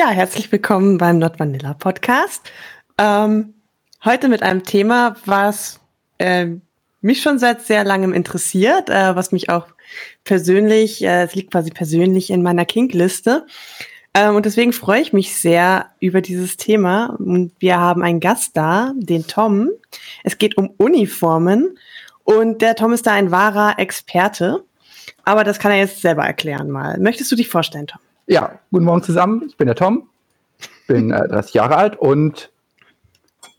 Ja, herzlich willkommen beim Not Vanilla Podcast. Ähm, heute mit einem Thema, was äh, mich schon seit sehr langem interessiert, äh, was mich auch persönlich, äh, es liegt quasi persönlich in meiner Kink-Liste. Ähm, und deswegen freue ich mich sehr über dieses Thema. Und wir haben einen Gast da, den Tom. Es geht um Uniformen. Und der Tom ist da ein wahrer Experte. Aber das kann er jetzt selber erklären mal. Möchtest du dich vorstellen, Tom? Ja, guten Morgen zusammen. Ich bin der Tom, bin äh, 30 Jahre alt und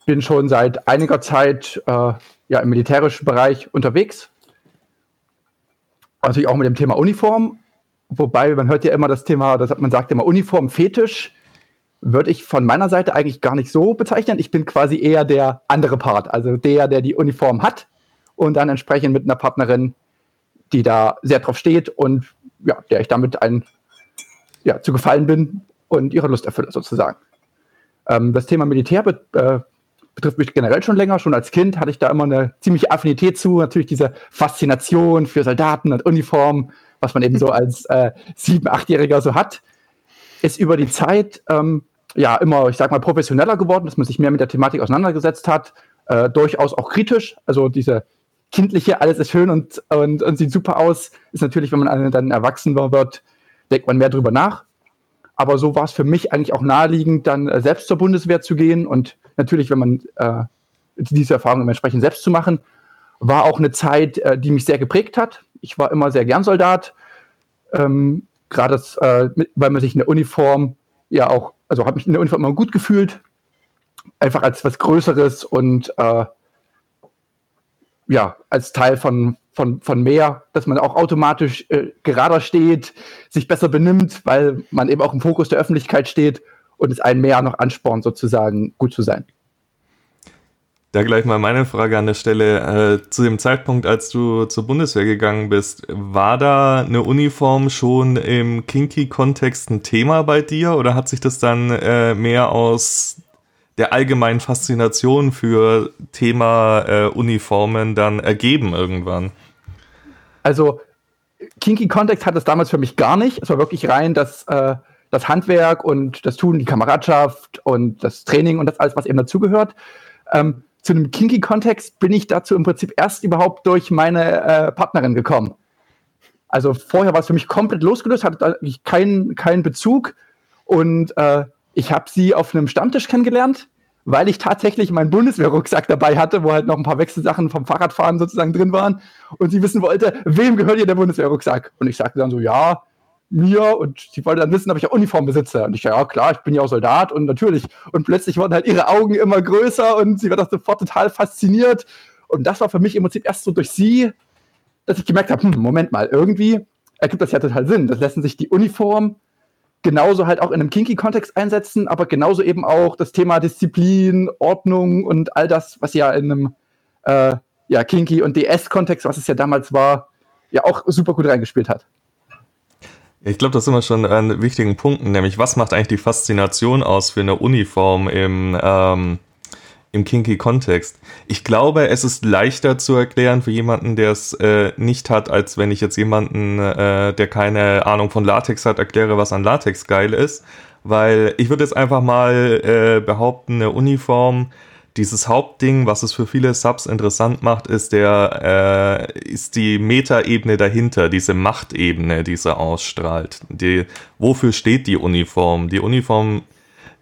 bin schon seit einiger Zeit äh, ja, im militärischen Bereich unterwegs. Natürlich auch mit dem Thema Uniform Wobei, man hört ja immer das Thema, das man sagt immer Uniform-Fetisch, würde ich von meiner Seite eigentlich gar nicht so bezeichnen. Ich bin quasi eher der andere Part, also der, der die Uniform hat und dann entsprechend mit einer Partnerin, die da sehr drauf steht und ja, der ich damit ein, ja, zu gefallen bin und ihre Lust erfülle sozusagen. Ähm, das Thema Militär be äh, betrifft mich generell schon länger. Schon als Kind hatte ich da immer eine ziemliche Affinität zu. Natürlich diese Faszination für Soldaten und Uniformen was man eben so als äh, sieben-, achtjähriger so hat, ist über die Zeit ähm, ja immer, ich sag mal, professioneller geworden, dass man sich mehr mit der Thematik auseinandergesetzt hat, äh, durchaus auch kritisch. Also diese kindliche, alles ist schön und, und, und sieht super aus, ist natürlich, wenn man dann erwachsener wird, denkt man mehr drüber nach. Aber so war es für mich eigentlich auch naheliegend, dann äh, selbst zur Bundeswehr zu gehen und natürlich, wenn man äh, diese Erfahrung entsprechend selbst zu machen, war auch eine Zeit, äh, die mich sehr geprägt hat. Ich war immer sehr gern Soldat. Ähm, Gerade äh, weil man sich in der Uniform ja auch, also habe mich in der Uniform immer gut gefühlt. Einfach als was Größeres und äh, ja, als Teil von, von, von mehr, dass man auch automatisch äh, gerader steht, sich besser benimmt, weil man eben auch im Fokus der Öffentlichkeit steht und es einen mehr noch anspornt, sozusagen gut zu sein. Da gleich mal meine Frage an der Stelle. Äh, zu dem Zeitpunkt, als du zur Bundeswehr gegangen bist, war da eine Uniform schon im Kinky-Kontext ein Thema bei dir oder hat sich das dann äh, mehr aus der allgemeinen Faszination für Thema äh, Uniformen dann ergeben irgendwann? Also Kinky-Kontext hat es damals für mich gar nicht. Es war wirklich rein das, äh, das Handwerk und das Tun, die Kameradschaft und das Training und das alles, was eben dazugehört. Ähm, zu einem Kinky-Kontext bin ich dazu im Prinzip erst überhaupt durch meine äh, Partnerin gekommen. Also vorher war es für mich komplett losgelöst, hatte eigentlich keinen keinen Bezug. Und äh, ich habe sie auf einem Stammtisch kennengelernt, weil ich tatsächlich meinen Bundeswehrrucksack dabei hatte, wo halt noch ein paar Wechselsachen vom Fahrradfahren sozusagen drin waren. Und sie wissen wollte, wem gehört hier der Bundeswehrrucksack? Und ich sagte dann so, ja, mir und sie wollte dann wissen, ob ich auch Uniform besitze. Und ich, ja klar, ich bin ja auch Soldat und natürlich. Und plötzlich wurden halt ihre Augen immer größer und sie war doch sofort total fasziniert. Und das war für mich im Prinzip erst so durch sie, dass ich gemerkt habe, hm, Moment mal, irgendwie ergibt das ja total Sinn. Das lassen sich die Uniform genauso halt auch in einem Kinky-Kontext einsetzen, aber genauso eben auch das Thema Disziplin, Ordnung und all das, was ja in einem äh, ja, Kinky- und DS-Kontext, was es ja damals war, ja auch super gut reingespielt hat. Ich glaube, das ist immer schon ein wichtigen Punkt, nämlich was macht eigentlich die Faszination aus für eine Uniform im, ähm, im Kinky-Kontext? Ich glaube, es ist leichter zu erklären für jemanden, der es äh, nicht hat, als wenn ich jetzt jemanden, äh, der keine Ahnung von Latex hat, erkläre, was an Latex geil ist. Weil ich würde jetzt einfach mal äh, behaupten, eine Uniform dieses Hauptding, was es für viele Subs interessant macht, ist der äh, ist die Metaebene dahinter, diese Machtebene, die sie ausstrahlt. Die, wofür steht die Uniform? Die Uniform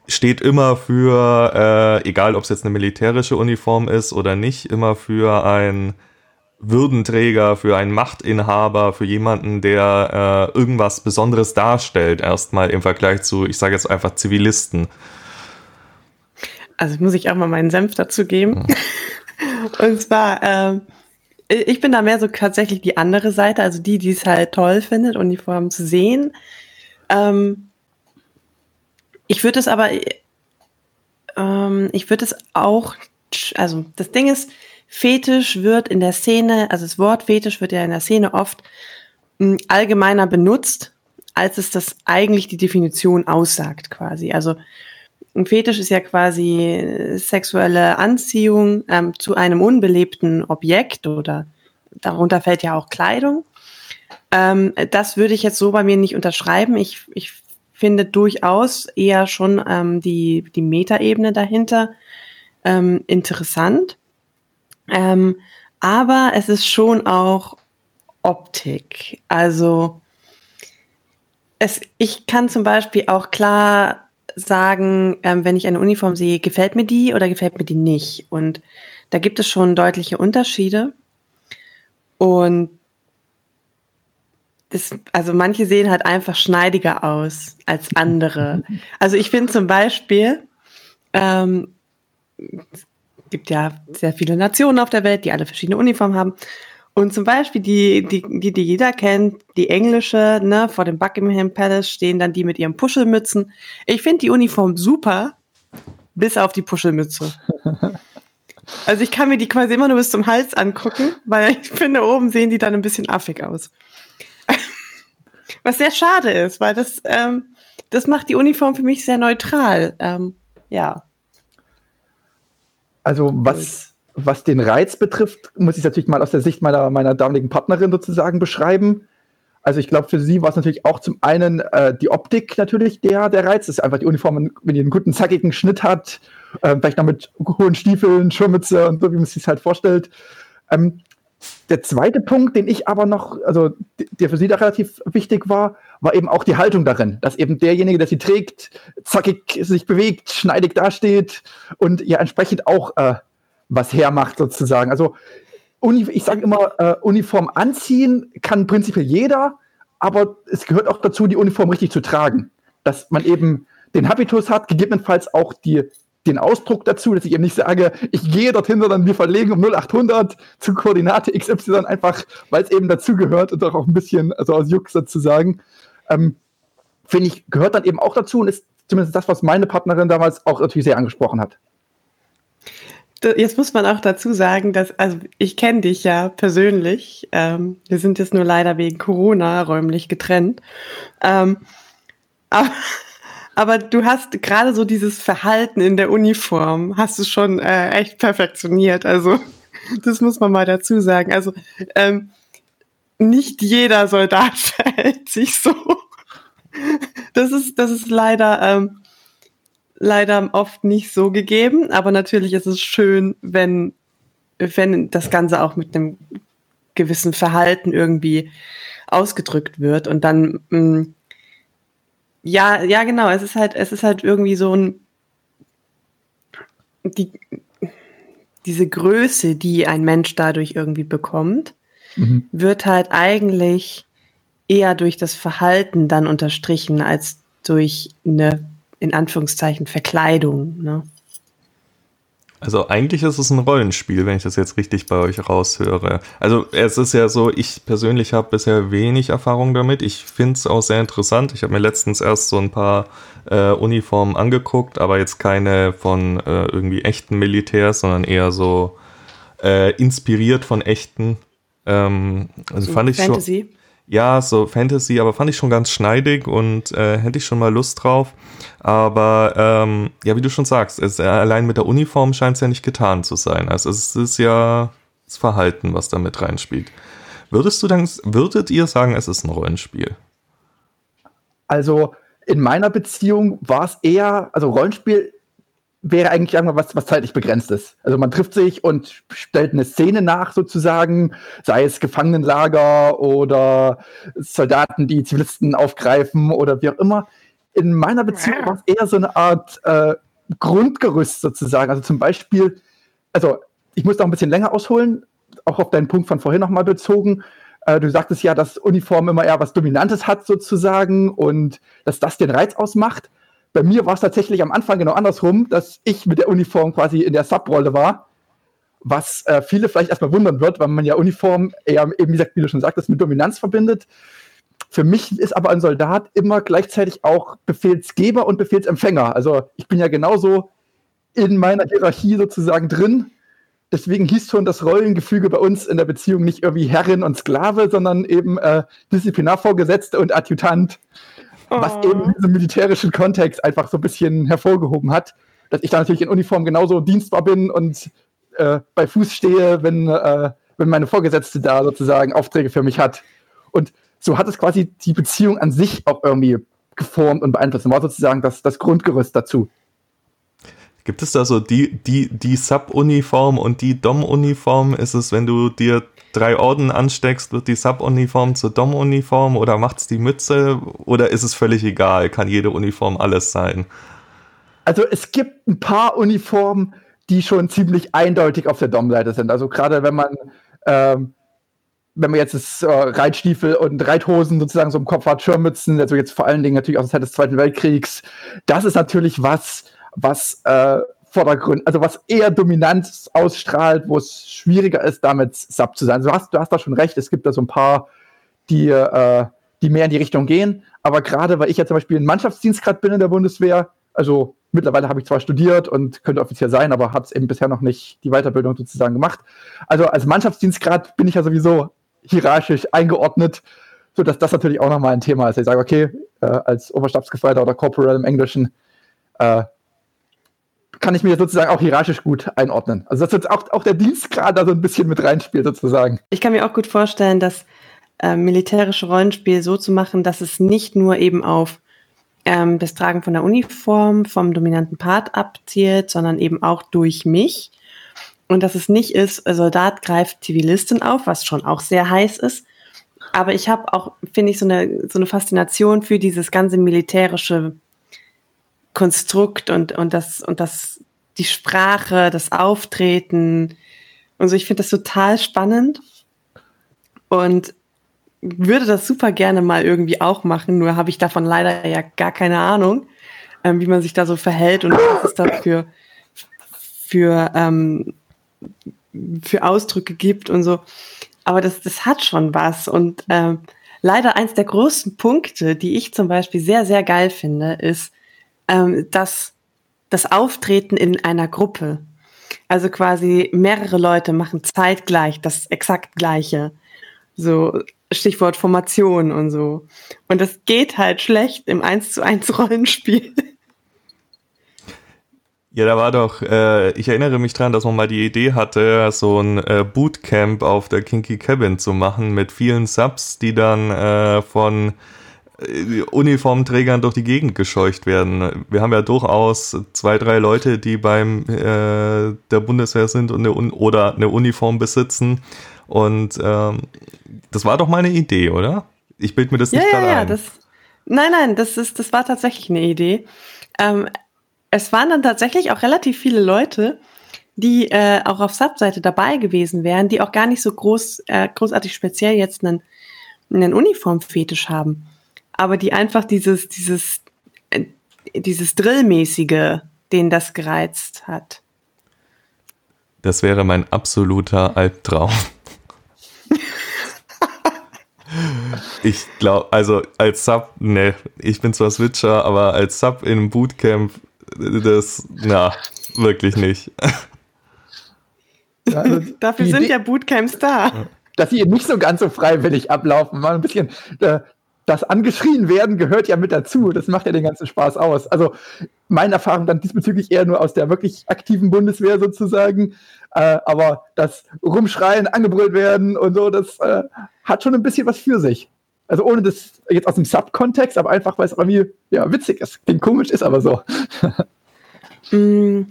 steht immer für, äh, egal ob es jetzt eine militärische Uniform ist oder nicht, immer für ein Würdenträger, für einen Machtinhaber, für jemanden, der äh, irgendwas Besonderes darstellt, erstmal im Vergleich zu, ich sage jetzt einfach Zivilisten. Also muss ich auch mal meinen Senf dazu geben. Und zwar, ähm, ich bin da mehr so tatsächlich die andere Seite, also die, die es halt toll findet, Uniformen zu sehen. Ähm, ich würde es aber, ähm, ich würde es auch, also das Ding ist, Fetisch wird in der Szene, also das Wort Fetisch wird ja in der Szene oft hm, allgemeiner benutzt, als es das eigentlich die Definition aussagt quasi. Also ein Fetisch ist ja quasi sexuelle Anziehung ähm, zu einem unbelebten Objekt oder darunter fällt ja auch Kleidung. Ähm, das würde ich jetzt so bei mir nicht unterschreiben. Ich, ich finde durchaus eher schon ähm, die, die Metaebene dahinter ähm, interessant. Ähm, aber es ist schon auch Optik. Also es, ich kann zum Beispiel auch klar sagen, ähm, wenn ich eine Uniform sehe, gefällt mir die oder gefällt mir die nicht. Und da gibt es schon deutliche Unterschiede. Und das, also manche sehen halt einfach schneidiger aus als andere. Also ich finde zum Beispiel, ähm, es gibt ja sehr viele Nationen auf der Welt, die alle verschiedene Uniformen haben. Und zum Beispiel die, die, die, die jeder kennt, die englische, ne, vor dem Buckingham Palace stehen dann die mit ihren Puschelmützen. Ich finde die Uniform super, bis auf die Puschelmütze. Also ich kann mir die quasi immer nur bis zum Hals angucken, weil ich finde, oben sehen die dann ein bisschen affig aus. Was sehr schade ist, weil das, ähm, das macht die Uniform für mich sehr neutral. Ähm, ja. Also was was den Reiz betrifft, muss ich es natürlich mal aus der Sicht meiner, meiner damaligen Partnerin sozusagen beschreiben. Also ich glaube, für sie war es natürlich auch zum einen äh, die Optik natürlich der, der Reiz. Das ist einfach die Uniform, wenn die einen guten, zackigen Schnitt hat, äh, vielleicht noch mit hohen Stiefeln, Schirmmütze und so, wie man es sich halt vorstellt. Ähm, der zweite Punkt, den ich aber noch, also der für sie da relativ wichtig war, war eben auch die Haltung darin, dass eben derjenige, der sie trägt, zackig sich bewegt, schneidig dasteht und ja entsprechend auch äh, was hermacht sozusagen. Also ich sage immer, äh, Uniform anziehen kann prinzipiell jeder, aber es gehört auch dazu, die Uniform richtig zu tragen. Dass man eben den Habitus hat, gegebenenfalls auch die, den Ausdruck dazu, dass ich eben nicht sage, ich gehe dorthin, sondern wir verlegen um 0800 zu Koordinate XY einfach, weil es eben dazugehört und auch ein bisschen, also aus Jux sozusagen. Ähm, Finde ich, gehört dann eben auch dazu und ist zumindest das, was meine Partnerin damals auch natürlich sehr angesprochen hat. Jetzt muss man auch dazu sagen, dass, also ich kenne dich ja persönlich. Ähm, wir sind jetzt nur leider wegen Corona räumlich getrennt. Ähm, aber, aber, du hast gerade so dieses Verhalten in der Uniform, hast du schon äh, echt perfektioniert. Also das muss man mal dazu sagen. Also ähm, nicht jeder Soldat verhält sich so. Das ist, das ist leider ähm, leider oft nicht so gegeben, aber natürlich ist es schön, wenn, wenn das Ganze auch mit einem gewissen Verhalten irgendwie ausgedrückt wird und dann mh, mm, ja, ja, genau, es ist halt, es ist halt irgendwie so ein die, diese Größe, die ein Mensch dadurch irgendwie bekommt, mhm. wird halt eigentlich eher durch das Verhalten dann unterstrichen als durch eine in Anführungszeichen Verkleidung. Ne? Also eigentlich ist es ein Rollenspiel, wenn ich das jetzt richtig bei euch raushöre. Also es ist ja so, ich persönlich habe bisher wenig Erfahrung damit. Ich finde es auch sehr interessant. Ich habe mir letztens erst so ein paar äh, Uniformen angeguckt, aber jetzt keine von äh, irgendwie echten Militärs, sondern eher so äh, inspiriert von echten. Ähm, also so fand ich Fantasy. schon ja, so Fantasy, aber fand ich schon ganz schneidig und äh, hätte ich schon mal Lust drauf. Aber ähm, ja, wie du schon sagst, es, äh, allein mit der Uniform scheint es ja nicht getan zu sein. Also es ist ja das Verhalten, was da mit reinspielt. Würdest du dann, würdet ihr sagen, es ist ein Rollenspiel? Also in meiner Beziehung war es eher, also Rollenspiel wäre eigentlich irgendwas, was, was zeitlich begrenzt ist. Also man trifft sich und stellt eine Szene nach sozusagen, sei es Gefangenenlager oder Soldaten, die Zivilisten aufgreifen oder wie auch immer. In meiner Beziehung war es eher so eine Art äh, Grundgerüst sozusagen. Also zum Beispiel, also ich muss noch ein bisschen länger ausholen, auch auf deinen Punkt von vorhin nochmal bezogen. Äh, du sagtest ja, dass Uniform immer eher was Dominantes hat sozusagen und dass das den Reiz ausmacht. Bei mir war es tatsächlich am Anfang genau andersrum, dass ich mit der Uniform quasi in der Subrolle war, was äh, viele vielleicht erstmal wundern wird, weil man ja Uniform eher eben, wie gesagt, wie du schon sagtest, mit Dominanz verbindet. Für mich ist aber ein Soldat immer gleichzeitig auch Befehlsgeber und Befehlsempfänger. Also ich bin ja genauso in meiner Hierarchie sozusagen drin. Deswegen hieß schon das Rollengefüge bei uns in der Beziehung nicht irgendwie Herrin und Sklave, sondern eben äh, Disziplinarvorgesetzte und Adjutant was oh. eben diesen militärischen Kontext einfach so ein bisschen hervorgehoben hat. Dass ich da natürlich in Uniform genauso dienstbar bin und äh, bei Fuß stehe, wenn, äh, wenn meine Vorgesetzte da sozusagen Aufträge für mich hat. Und so hat es quasi die Beziehung an sich auch irgendwie geformt und beeinflusst. War sozusagen das, das Grundgerüst dazu. Gibt es da so die, die, die Sub-Uniform und die Dom-Uniform? Ist es, wenn du dir drei Orden ansteckst, wird die Sub-Uniform zur Dom-Uniform oder macht es die Mütze? Oder ist es völlig egal? Kann jede Uniform alles sein? Also es gibt ein paar Uniformen, die schon ziemlich eindeutig auf der Dom-Seite sind. Also gerade wenn man ähm, wenn man jetzt das äh, Reitstiefel und Reithosen sozusagen so im Kopf hat, Schirmmützen, also jetzt vor allen Dingen natürlich aus der Zeit des Zweiten Weltkriegs, das ist natürlich was, was äh, Vordergrund, also was eher Dominanz ausstrahlt, wo es schwieriger ist, damit Sub zu sein. Also du hast, du hast da schon recht, es gibt da so ein paar, die, äh, die mehr in die Richtung gehen. Aber gerade, weil ich ja zum Beispiel ein Mannschaftsdienst gerade bin in der Bundeswehr, also mittlerweile habe ich zwar studiert und könnte offiziell sein, aber habe es eben bisher noch nicht die Weiterbildung sozusagen gemacht. Also als Mannschaftsdienstgrad bin ich ja sowieso hierarchisch eingeordnet, sodass das natürlich auch nochmal ein Thema ist. Ich sage, okay, äh, als Oberstabsgefreiter oder Corporal im Englischen äh, kann ich mir sozusagen auch hierarchisch gut einordnen. Also dass jetzt auch, auch der Dienstgrad da so ein bisschen mit reinspielt sozusagen. Ich kann mir auch gut vorstellen, dass äh, militärische Rollenspiel so zu machen, dass es nicht nur eben auf ähm, das Tragen von der Uniform vom dominanten Part abzielt, sondern eben auch durch mich. Und dass es nicht ist, Soldat greift Zivilistin auf, was schon auch sehr heiß ist. Aber ich habe auch, finde ich, so eine, so eine Faszination für dieses ganze militärische Konstrukt und, und das, und das, die Sprache, das Auftreten und so. Ich finde das total spannend und würde das super gerne mal irgendwie auch machen, nur habe ich davon leider ja gar keine Ahnung, ähm, wie man sich da so verhält und was es da für, für, ähm, für Ausdrücke gibt und so. Aber das, das hat schon was und ähm, leider eins der größten Punkte, die ich zum Beispiel sehr, sehr geil finde, ist, ähm, das, das Auftreten in einer Gruppe. Also quasi mehrere Leute machen zeitgleich das exakt gleiche. So Stichwort Formation und so. Und das geht halt schlecht im 1 zu 1 Rollenspiel. Ja, da war doch, äh, ich erinnere mich dran, dass man mal die Idee hatte, so ein äh, Bootcamp auf der Kinky Cabin zu machen mit vielen Subs, die dann äh, von Uniformträgern durch die Gegend gescheucht werden. Wir haben ja durchaus zwei, drei Leute, die beim äh, der Bundeswehr sind und eine oder eine Uniform besitzen. Und ähm, das war doch meine Idee, oder? Ich bild mir das ja, nicht ja, gerade ja, ein. Das, nein, nein, das ist, das war tatsächlich eine Idee. Ähm, es waren dann tatsächlich auch relativ viele Leute, die äh, auch auf Subseite dabei gewesen wären, die auch gar nicht so groß, äh, großartig speziell jetzt einen, einen Uniformfetisch haben aber die einfach dieses, dieses, äh, dieses Drillmäßige, den das gereizt hat. Das wäre mein absoluter Albtraum. ich glaube, also als Sub, ne, ich bin zwar Switcher, aber als Sub in einem Bootcamp, das, na, wirklich nicht. Ja, also Dafür sind ja Bootcamps da. Dass sie nicht so ganz so freiwillig ablaufen, mal ein bisschen, äh, das angeschrien werden gehört ja mit dazu. Das macht ja den ganzen Spaß aus. Also meine Erfahrung dann diesbezüglich eher nur aus der wirklich aktiven Bundeswehr sozusagen. Äh, aber das Rumschreien, angebrüllt werden und so, das äh, hat schon ein bisschen was für sich. Also ohne das jetzt aus dem Sub-Kontext, aber einfach, weil es irgendwie ja, witzig ist. Klingt komisch, ist aber so. Mm,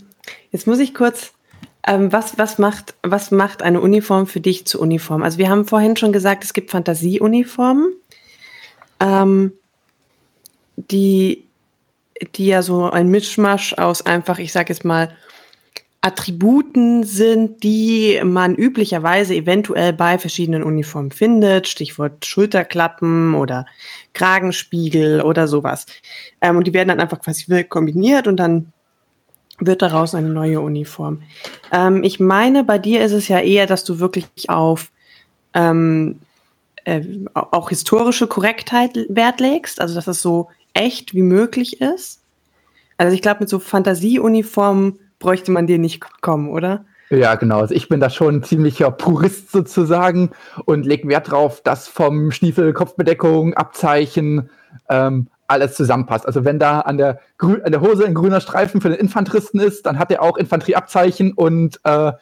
jetzt muss ich kurz ähm, was, was, macht, was macht eine Uniform für dich zur Uniform? Also wir haben vorhin schon gesagt, es gibt Fantasieuniformen ähm, die, die ja so ein Mischmasch aus einfach, ich sage jetzt mal, Attributen sind, die man üblicherweise eventuell bei verschiedenen Uniformen findet. Stichwort Schulterklappen oder Kragenspiegel oder sowas. Ähm, und die werden dann einfach quasi kombiniert und dann wird daraus eine neue Uniform. Ähm, ich meine, bei dir ist es ja eher, dass du wirklich auf ähm, äh, auch historische Korrektheit Wert legst, also dass es so echt wie möglich ist. Also ich glaube, mit so Fantasieuniformen bräuchte man dir nicht kommen, oder? Ja, genau. Also ich bin da schon ein ziemlicher Purist sozusagen und lege Wert drauf, dass vom Stiefel, Kopfbedeckung, Abzeichen ähm, alles zusammenpasst. Also wenn da an der, Grü an der Hose ein grüner Streifen für den Infanteristen ist, dann hat er auch Infanterieabzeichen und äh,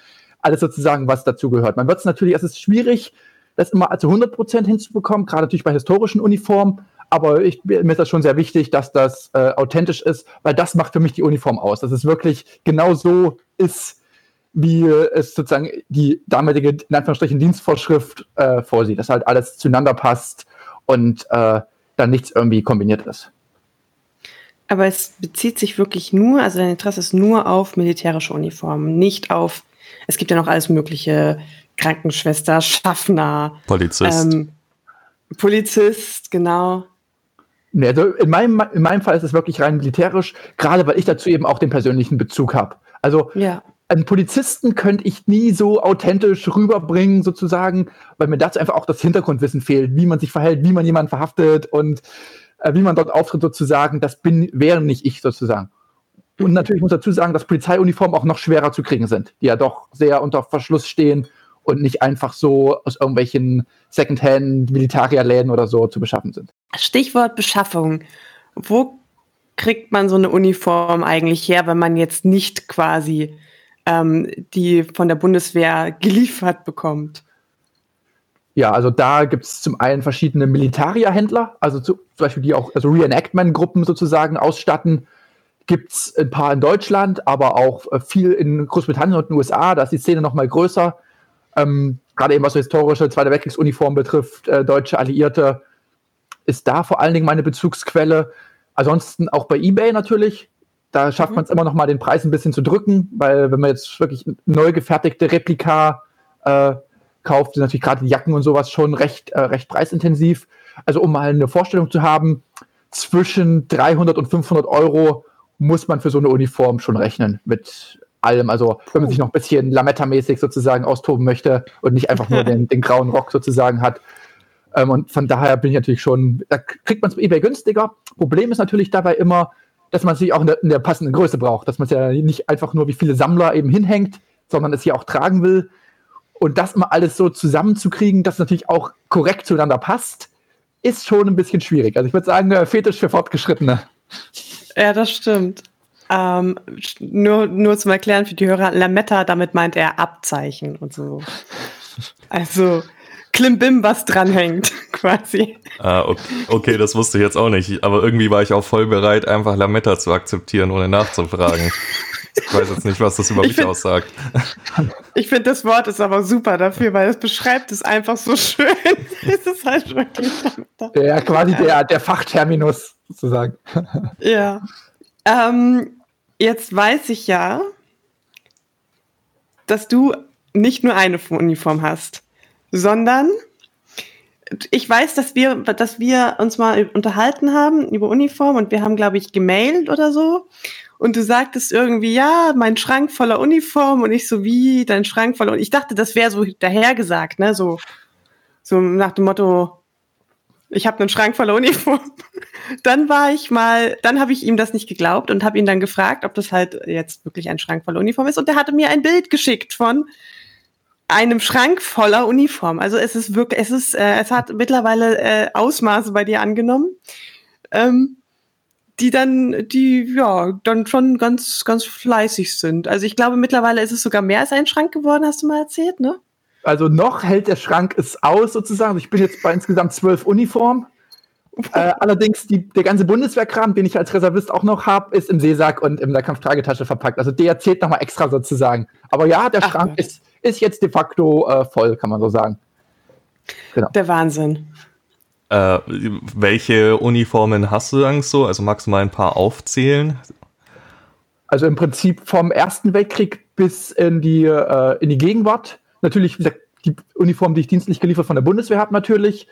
alles sozusagen, was dazugehört. Man wird es natürlich, es ist schwierig, das immer zu 100% hinzubekommen, gerade natürlich bei historischen Uniformen, Aber ich, mir ist das schon sehr wichtig, dass das äh, authentisch ist, weil das macht für mich die Uniform aus. Dass es wirklich genau so ist, wie es sozusagen die damalige, in Anführungsstrichen, Dienstvorschrift äh, vorsieht. Dass halt alles zueinander passt und äh, dann nichts irgendwie kombiniert ist. Aber es bezieht sich wirklich nur, also dein Interesse ist nur auf militärische Uniformen, nicht auf, es gibt ja noch alles mögliche, Krankenschwester, Schaffner, Polizist. Ähm, Polizist, genau. Nee, also in meinem, in meinem Fall ist es wirklich rein militärisch, gerade weil ich dazu eben auch den persönlichen Bezug habe. Also ja. einen Polizisten könnte ich nie so authentisch rüberbringen, sozusagen, weil mir dazu einfach auch das Hintergrundwissen fehlt, wie man sich verhält, wie man jemanden verhaftet und äh, wie man dort auftritt, sozusagen. Das bin, wäre nicht ich sozusagen. Und natürlich muss dazu sagen, dass Polizeiuniformen auch noch schwerer zu kriegen sind, die ja doch sehr unter Verschluss stehen und nicht einfach so aus irgendwelchen Secondhand-Militarierläden oder so zu beschaffen sind. Stichwort Beschaffung. Wo kriegt man so eine Uniform eigentlich her, wenn man jetzt nicht quasi ähm, die von der Bundeswehr geliefert bekommt? Ja, also da gibt es zum einen verschiedene Militarierhändler, also zu, zum Beispiel die auch also Reenactment-Gruppen sozusagen ausstatten. Gibt es ein paar in Deutschland, aber auch äh, viel in Großbritannien und den USA. Da ist die Szene noch mal größer. Ähm, Gerade eben was so historische Zweite Weltkriegsuniform betrifft, äh, deutsche Alliierte, ist da vor allen Dingen meine Bezugsquelle. Ansonsten auch bei eBay natürlich. Da schafft mhm. man es immer noch mal, den Preis ein bisschen zu drücken, weil wenn man jetzt wirklich neu gefertigte Replika äh, kauft, sind natürlich gerade die Jacken und sowas schon recht, äh, recht preisintensiv. Also um mal eine Vorstellung zu haben, zwischen 300 und 500 Euro muss man für so eine Uniform schon rechnen mit allem. Also wenn man sich noch ein bisschen Lametta-mäßig sozusagen austoben möchte und nicht einfach nur den, den grauen Rock sozusagen hat. Ähm, und von daher bin ich natürlich schon, da kriegt man es bei eBay günstiger. Problem ist natürlich dabei immer, dass man es sich auch in der, in der, passenden Größe braucht, dass man es ja nicht einfach nur wie viele Sammler eben hinhängt, sondern es hier auch tragen will. Und das immer alles so zusammenzukriegen, dass es natürlich auch korrekt zueinander passt, ist schon ein bisschen schwierig. Also ich würde sagen, äh, Fetisch für Fortgeschrittene. Ja, das stimmt. Ähm, nur, nur zum Erklären für die Hörer, Lametta, damit meint er Abzeichen und so. Also Klimbim, was dranhängt, quasi. Ah, okay, okay, das wusste ich jetzt auch nicht. Aber irgendwie war ich auch voll bereit, einfach Lametta zu akzeptieren, ohne nachzufragen. Ich weiß jetzt nicht, was das über ich mich find, aussagt. Ich finde, das Wort ist aber super dafür, weil es beschreibt es einfach so schön. es ist halt wirklich der, quasi der, der Fachterminus sozusagen. Ja. Ähm, jetzt weiß ich ja, dass du nicht nur eine Uniform hast, sondern ich weiß, dass wir, dass wir uns mal unterhalten haben über Uniform und wir haben, glaube ich, gemailt oder so. Und du sagtest irgendwie, ja, mein Schrank voller Uniform und ich so, wie, dein Schrank voller. Und ich dachte, das wäre so dahergesagt, ne, so, so nach dem Motto, ich habe einen Schrank voller Uniform. dann war ich mal, dann habe ich ihm das nicht geglaubt und habe ihn dann gefragt, ob das halt jetzt wirklich ein Schrank voller Uniform ist. Und er hatte mir ein Bild geschickt von einem Schrank voller Uniform. Also es ist wirklich, es ist, äh, es hat mittlerweile äh, Ausmaße bei dir angenommen, ähm, die dann, die ja dann schon ganz, ganz fleißig sind. Also ich glaube mittlerweile ist es sogar mehr als ein Schrank geworden, hast du mal erzählt, ne? Also noch hält der Schrank es aus sozusagen. Ich bin jetzt bei insgesamt zwölf Uniformen. Äh, allerdings die, der ganze Bundeswehrkram, den ich als Reservist auch noch habe, ist im Seesack und in der Kampftragetasche verpackt. Also der zählt nochmal extra sozusagen. Aber ja, der Ach, Schrank ist, ist jetzt de facto äh, voll, kann man so sagen. Genau. Der Wahnsinn. Äh, welche Uniformen hast du dann so? Also magst du mal ein paar aufzählen? Also im Prinzip vom Ersten Weltkrieg bis in die, äh, in die Gegenwart Natürlich, wie gesagt, die Uniform, die ich dienstlich geliefert von der Bundeswehr habe, natürlich.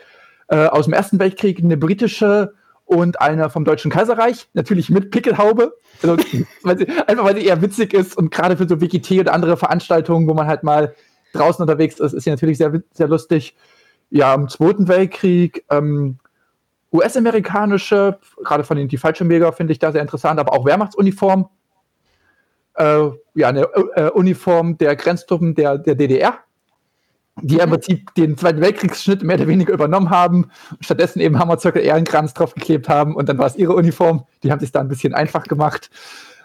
Äh, aus dem Ersten Weltkrieg eine britische und eine vom Deutschen Kaiserreich, natürlich mit Pickelhaube. Also, weil sie, einfach weil sie eher witzig ist und gerade für so WGT oder andere Veranstaltungen, wo man halt mal draußen unterwegs ist, ist sie natürlich sehr, sehr lustig. Ja, im Zweiten Weltkrieg ähm, US-amerikanische, gerade von den die Fallschirmjäger finde ich da sehr interessant, aber auch Wehrmachtsuniform äh, ja, eine äh, Uniform der Grenztruppen der, der DDR, die mhm. im Prinzip den Zweiten Weltkriegsschnitt mehr oder weniger übernommen haben, stattdessen eben Hammerzirkel Ehrenkranz draufgeklebt haben und dann war es ihre Uniform. Die haben sich da ein bisschen einfach gemacht.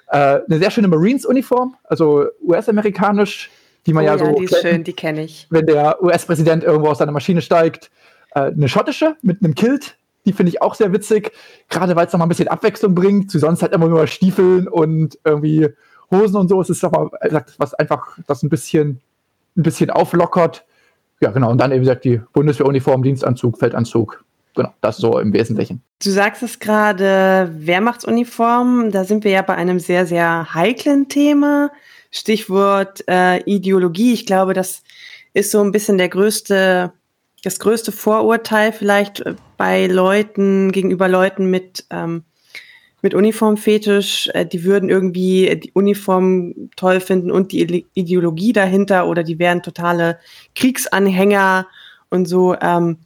Äh, eine sehr schöne Marines-Uniform, also US-amerikanisch, die man oh, ja, ja so. Die ist schön, die kenne ich. Wenn der US-Präsident irgendwo aus seiner Maschine steigt. Äh, eine schottische mit einem Kilt, Die finde ich auch sehr witzig, gerade weil es noch mal ein bisschen Abwechslung bringt, zu sonst halt immer nur Stiefeln und irgendwie Hosen und so. Es ist aber was einfach das ein bisschen, ein bisschen auflockert. Ja, genau. Und dann eben gesagt, die Bundeswehruniform, Dienstanzug, Feldanzug. Genau, das so im Wesentlichen. Du sagst es gerade, Wehrmachtsuniform, da sind wir ja bei einem sehr, sehr heiklen Thema. Stichwort äh, Ideologie. Ich glaube, das ist so ein bisschen der größte, das größte Vorurteil vielleicht äh, bei Leuten, gegenüber Leuten mit, ähm, mit Uniformfetisch. Äh, die würden irgendwie die Uniform toll finden und die Ideologie dahinter oder die wären totale Kriegsanhänger und so. Ähm,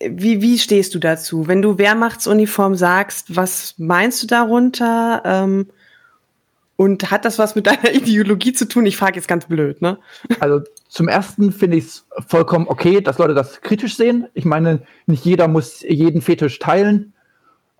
wie, wie stehst du dazu? Wenn du Wehrmachtsuniform sagst, was meinst du darunter? Ähm, und hat das was mit deiner Ideologie zu tun? Ich frage jetzt ganz blöd, ne? Also zum ersten finde ich es vollkommen okay, dass Leute das kritisch sehen. Ich meine, nicht jeder muss jeden Fetisch teilen.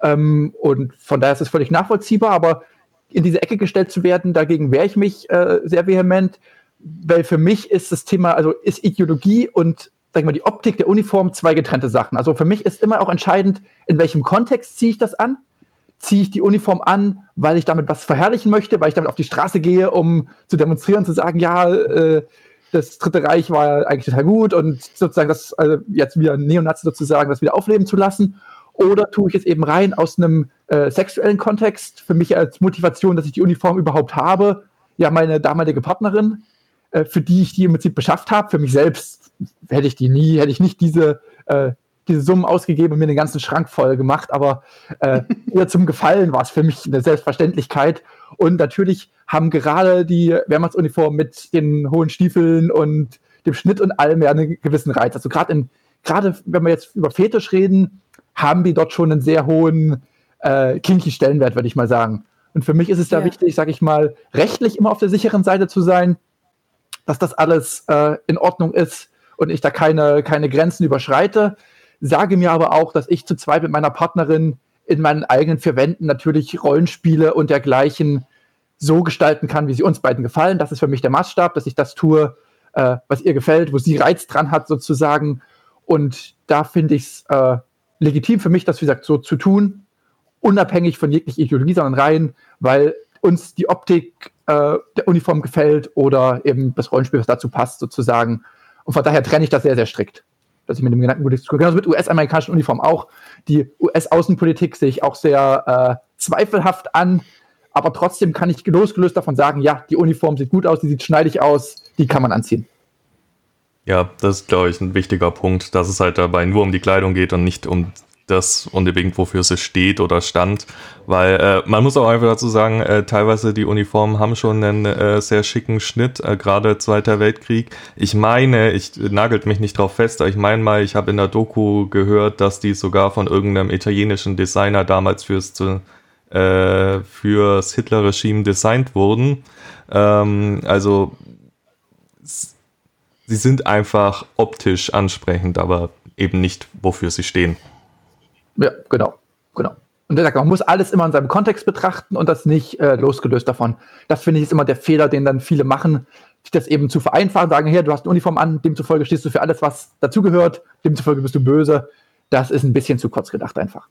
Ähm, und von daher ist es völlig nachvollziehbar, aber in diese Ecke gestellt zu werden, dagegen wehre ich mich äh, sehr vehement, weil für mich ist das Thema, also ist Ideologie und sag mal, die Optik der Uniform zwei getrennte Sachen. Also für mich ist immer auch entscheidend, in welchem Kontext ziehe ich das an. Ziehe ich die Uniform an, weil ich damit was verherrlichen möchte, weil ich damit auf die Straße gehe, um zu demonstrieren, zu sagen, ja, äh, das Dritte Reich war eigentlich total gut und sozusagen das also jetzt wieder Neonazi sozusagen das wieder aufleben zu lassen. Oder tue ich es eben rein aus einem äh, sexuellen Kontext, für mich als Motivation, dass ich die Uniform überhaupt habe. Ja, meine damalige Partnerin, äh, für die ich die im Prinzip beschafft habe, für mich selbst hätte ich die nie, hätte ich nicht diese, äh, diese Summen ausgegeben und mir den ganzen Schrank voll gemacht, aber äh, eher zum Gefallen war es für mich eine Selbstverständlichkeit. Und natürlich haben gerade die Wehrmachtsuniformen mit den hohen Stiefeln und dem Schnitt und allem ja einen gewissen Reiz. Also gerade in, gerade wenn wir jetzt über Fetisch reden, haben die dort schon einen sehr hohen äh, kinky Stellenwert, würde ich mal sagen. Und für mich ist es da ja. wichtig, sage ich mal, rechtlich immer auf der sicheren Seite zu sein, dass das alles äh, in Ordnung ist, und ich da keine, keine Grenzen überschreite. Sage mir aber auch, dass ich zu zweit mit meiner Partnerin in meinen eigenen vier Wänden natürlich Rollenspiele und dergleichen so gestalten kann, wie sie uns beiden gefallen. Das ist für mich der Maßstab, dass ich das tue, äh, was ihr gefällt, wo sie Reiz dran hat, sozusagen. Und da finde ich es äh, legitim für mich, das, wie gesagt, so zu tun, unabhängig von jeglicher Ideologie, sondern rein, weil uns die Optik äh, der Uniform gefällt oder eben das Rollenspiel, was dazu passt, sozusagen. Und von daher trenne ich das sehr, sehr strikt. Dass ich mit dem Gedanken gut Genauso mit US-amerikanischen Uniformen auch. Die US-Außenpolitik sehe ich auch sehr äh, zweifelhaft an. Aber trotzdem kann ich losgelöst davon sagen, ja, die Uniform sieht gut aus, die sieht schneidig aus, die kann man anziehen. Ja, das ist, glaube ich, ein wichtiger Punkt, dass es halt dabei nur um die Kleidung geht und nicht um das unbedingt, wofür es steht oder stand. Weil äh, man muss auch einfach dazu sagen, äh, teilweise die Uniformen haben schon einen äh, sehr schicken Schnitt, äh, gerade Zweiter Weltkrieg. Ich meine, ich nagelt mich nicht drauf fest, aber ich meine mal, ich habe in der Doku gehört, dass die sogar von irgendeinem italienischen Designer damals fürs, äh, fürs Hitler-Regime designt wurden. Ähm, also sie sind einfach optisch ansprechend, aber eben nicht, wofür sie stehen. Ja, genau, genau. Und er sagt, man muss alles immer in seinem Kontext betrachten und das nicht äh, losgelöst davon. Das finde ich ist immer der Fehler, den dann viele machen, sich das eben zu vereinfachen, sagen, hier, du hast eine Uniform an, demzufolge stehst du für alles, was dazugehört, demzufolge bist du böse. Das ist ein bisschen zu kurz gedacht einfach.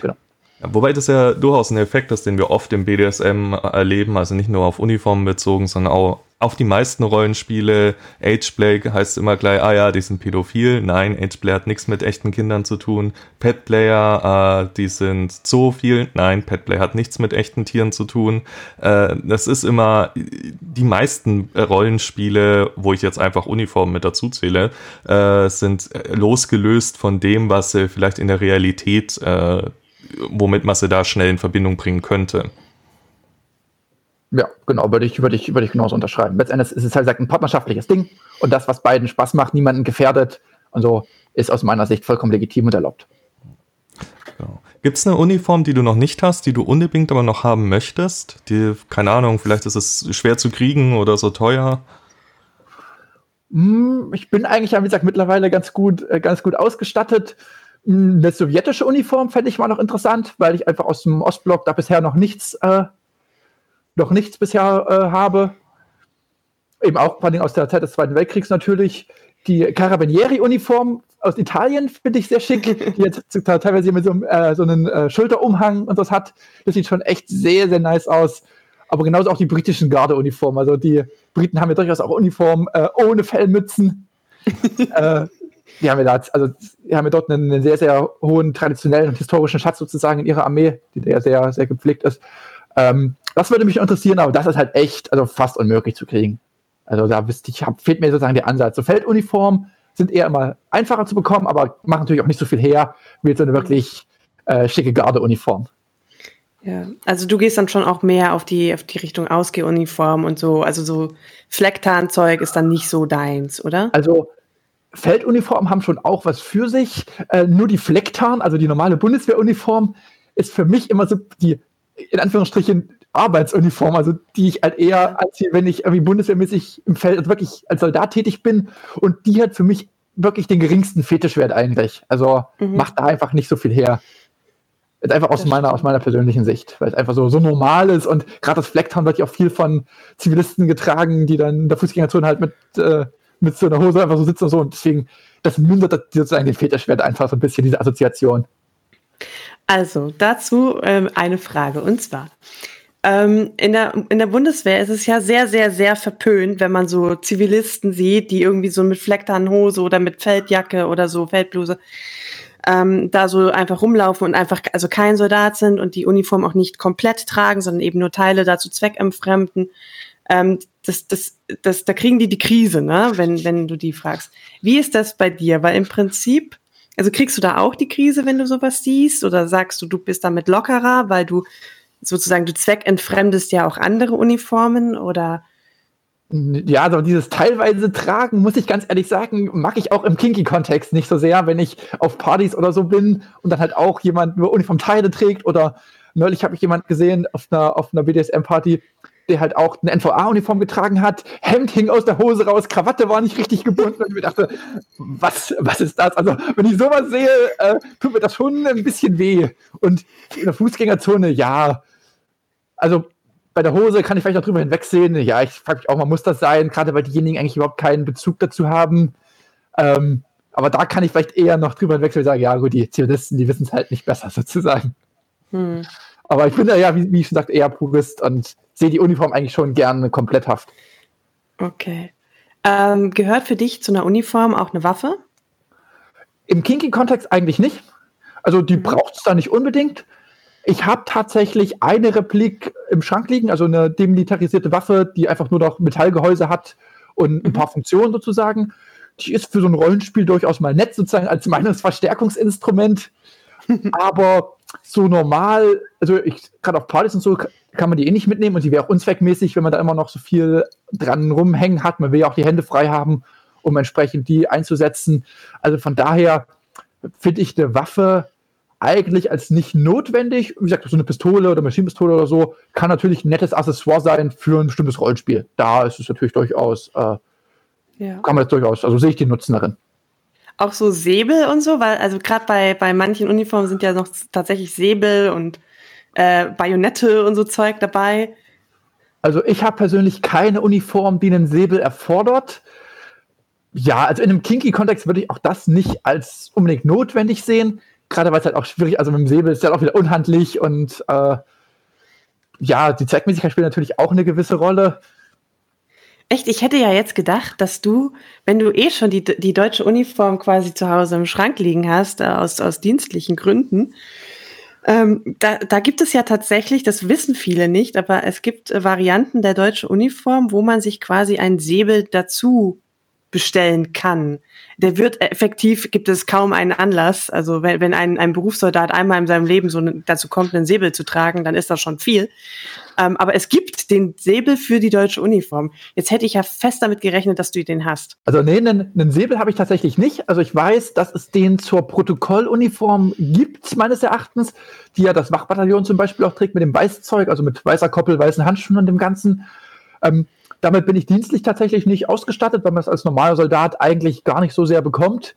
Genau. Wobei das ja durchaus ein Effekt ist, den wir oft im BDSM erleben, also nicht nur auf Uniformen bezogen, sondern auch auf die meisten Rollenspiele, Ageplay heißt immer gleich, ah ja, die sind pädophil. Nein, Ageplay hat nichts mit echten Kindern zu tun. Petplayer, äh, die sind zoophil. Nein, Petplay hat nichts mit echten Tieren zu tun. Äh, das ist immer, die meisten Rollenspiele, wo ich jetzt einfach Uniformen mit dazu zähle, äh, sind losgelöst von dem, was sie vielleicht in der Realität, äh, womit man sie da schnell in Verbindung bringen könnte. Ja, genau, würde ich, würde ich, würde ich genauso unterschreiben. Letztendlich ist es halt ein partnerschaftliches Ding und das, was beiden Spaß macht, niemanden gefährdet und so, ist aus meiner Sicht vollkommen legitim und erlaubt. Genau. Gibt es eine Uniform, die du noch nicht hast, die du unbedingt aber noch haben möchtest? Die, keine Ahnung, vielleicht ist es schwer zu kriegen oder so teuer? Hm, ich bin eigentlich, wie gesagt, mittlerweile ganz gut, äh, ganz gut ausgestattet. Eine sowjetische Uniform fände ich mal noch interessant, weil ich einfach aus dem Ostblock da bisher noch nichts äh, noch nichts bisher äh, habe. Eben auch vor allem aus der Zeit des Zweiten Weltkriegs natürlich. Die Carabinieri-Uniform aus Italien finde ich sehr schick, die jetzt teilweise mit so, äh, so einem äh, Schulterumhang und das hat. Das sieht schon echt sehr, sehr nice aus. Aber genauso auch die britischen Gardeuniformen. Also die Briten haben ja durchaus auch Uniformen äh, ohne Fellmützen. äh, die haben ja da, also die haben ja dort einen, einen, sehr, sehr hohen traditionellen und historischen Schatz sozusagen in ihrer Armee, die ja sehr, sehr gepflegt ist. Ähm, das würde mich interessieren, aber das ist halt echt, also fast unmöglich zu kriegen. Also da wüsste ich, hab, fehlt mir sozusagen der Ansatz. So Felduniformen sind eher immer einfacher zu bekommen, aber machen natürlich auch nicht so viel her wie so eine wirklich äh, schicke Gardeuniform. Ja, also du gehst dann schon auch mehr auf die, auf die Richtung Ausgehuniform und so, also so Flecktarnzeug ist dann nicht so deins, oder? Also Felduniformen haben schon auch was für sich. Äh, nur die Flecktarn, also die normale Bundeswehruniform, ist für mich immer so die, in Anführungsstrichen, Arbeitsuniform, also die ich halt eher als wenn ich irgendwie bundeswehrmäßig im Feld also wirklich als Soldat tätig bin und die hat für mich wirklich den geringsten Fetischwert eigentlich. Also mhm. macht da einfach nicht so viel her. Jetzt einfach aus meiner, aus meiner persönlichen Sicht, weil es einfach so, so normal ist und gerade das Flecktarn wird ja auch viel von Zivilisten getragen, die dann in der Fußgängerzone halt mit, äh, mit so einer Hose einfach so sitzen und so und deswegen, das mindert sozusagen den Fetischwert einfach so ein bisschen, diese Assoziation. Also dazu ähm, eine Frage und zwar, ähm, in, der, in der Bundeswehr ist es ja sehr, sehr, sehr verpönt, wenn man so Zivilisten sieht, die irgendwie so mit Flecktarnhose oder mit Feldjacke oder so Feldbluse ähm, da so einfach rumlaufen und einfach also kein Soldat sind und die Uniform auch nicht komplett tragen, sondern eben nur Teile dazu zweckentfremden. Ähm, das, das, das, da kriegen die die Krise, ne? wenn, wenn du die fragst. Wie ist das bei dir? Weil im Prinzip, also kriegst du da auch die Krise, wenn du sowas siehst? Oder sagst du, du bist damit lockerer, weil du sozusagen, du zweckentfremdest ja auch andere Uniformen oder? Ja, also dieses teilweise Tragen, muss ich ganz ehrlich sagen, mag ich auch im Kinky-Kontext nicht so sehr, wenn ich auf Partys oder so bin und dann halt auch jemand nur Uniformteile trägt oder neulich habe ich jemand gesehen auf einer, auf einer BDSM-Party, der halt auch eine NVA-Uniform getragen hat, Hemd hing aus der Hose raus, Krawatte war nicht richtig gebunden und ich mir dachte, was, was ist das? Also, wenn ich sowas sehe, äh, tut mir das schon ein bisschen weh. Und in der Fußgängerzone, ja, also bei der Hose kann ich vielleicht auch drüber hinwegsehen. Ja, ich frage mich auch mal, muss das sein? Gerade weil diejenigen eigentlich überhaupt keinen Bezug dazu haben. Ähm, aber da kann ich vielleicht eher noch drüber hinwegsehen und sagen, ja gut, die Zivilisten, die wissen es halt nicht besser sozusagen. Hm. Aber ich bin da ja, wie, wie ich schon sagte, eher Purist und sehe die Uniform eigentlich schon gerne kompletthaft. Okay. Ähm, gehört für dich zu einer Uniform auch eine Waffe? Im Kinky-Kontext eigentlich nicht. Also die mhm. braucht es da nicht unbedingt. Ich habe tatsächlich eine Replik im Schrank liegen, also eine demilitarisierte Waffe, die einfach nur noch Metallgehäuse hat und ein mhm. paar Funktionen sozusagen. Die ist für so ein Rollenspiel durchaus mal nett, sozusagen als meines Verstärkungsinstrument. Aber so normal, also gerade auf Partys und so kann man die eh nicht mitnehmen und die wäre auch unzweckmäßig, wenn man da immer noch so viel dran rumhängen hat. Man will ja auch die Hände frei haben, um entsprechend die einzusetzen. Also von daher finde ich eine Waffe eigentlich als nicht notwendig. Wie gesagt, so eine Pistole oder Maschinenpistole oder so kann natürlich ein nettes Accessoire sein für ein bestimmtes Rollenspiel. Da ist es natürlich durchaus, äh, ja. kann man das durchaus, also sehe ich die Nutzen darin. Auch so Säbel und so, weil also gerade bei, bei manchen Uniformen sind ja noch tatsächlich Säbel und äh, Bajonette und so Zeug dabei. Also ich habe persönlich keine Uniform, die einen Säbel erfordert. Ja, also in einem Kinky-Kontext würde ich auch das nicht als unbedingt notwendig sehen gerade weil es halt auch schwierig, also mit dem Säbel ist ja auch wieder unhandlich und äh, ja, die Zweckmäßigkeit spielt natürlich auch eine gewisse Rolle. Echt, ich hätte ja jetzt gedacht, dass du, wenn du eh schon die, die deutsche Uniform quasi zu Hause im Schrank liegen hast, äh, aus, aus dienstlichen Gründen, ähm, da, da gibt es ja tatsächlich, das wissen viele nicht, aber es gibt äh, Varianten der deutschen Uniform, wo man sich quasi ein Säbel dazu bestellen kann. Der wird effektiv, gibt es kaum einen Anlass. Also wenn, wenn ein, ein Berufssoldat einmal in seinem Leben so dazu kommt, einen Säbel zu tragen, dann ist das schon viel. Ähm, aber es gibt den Säbel für die deutsche Uniform. Jetzt hätte ich ja fest damit gerechnet, dass du den hast. Also nee, einen, einen Säbel habe ich tatsächlich nicht. Also ich weiß, dass es den zur Protokolluniform gibt, meines Erachtens, die ja das Wachbataillon zum Beispiel auch trägt mit dem Weißzeug, also mit weißer Koppel, weißen Handschuhen und dem Ganzen. Ähm, damit bin ich dienstlich tatsächlich nicht ausgestattet, weil man es als normaler Soldat eigentlich gar nicht so sehr bekommt.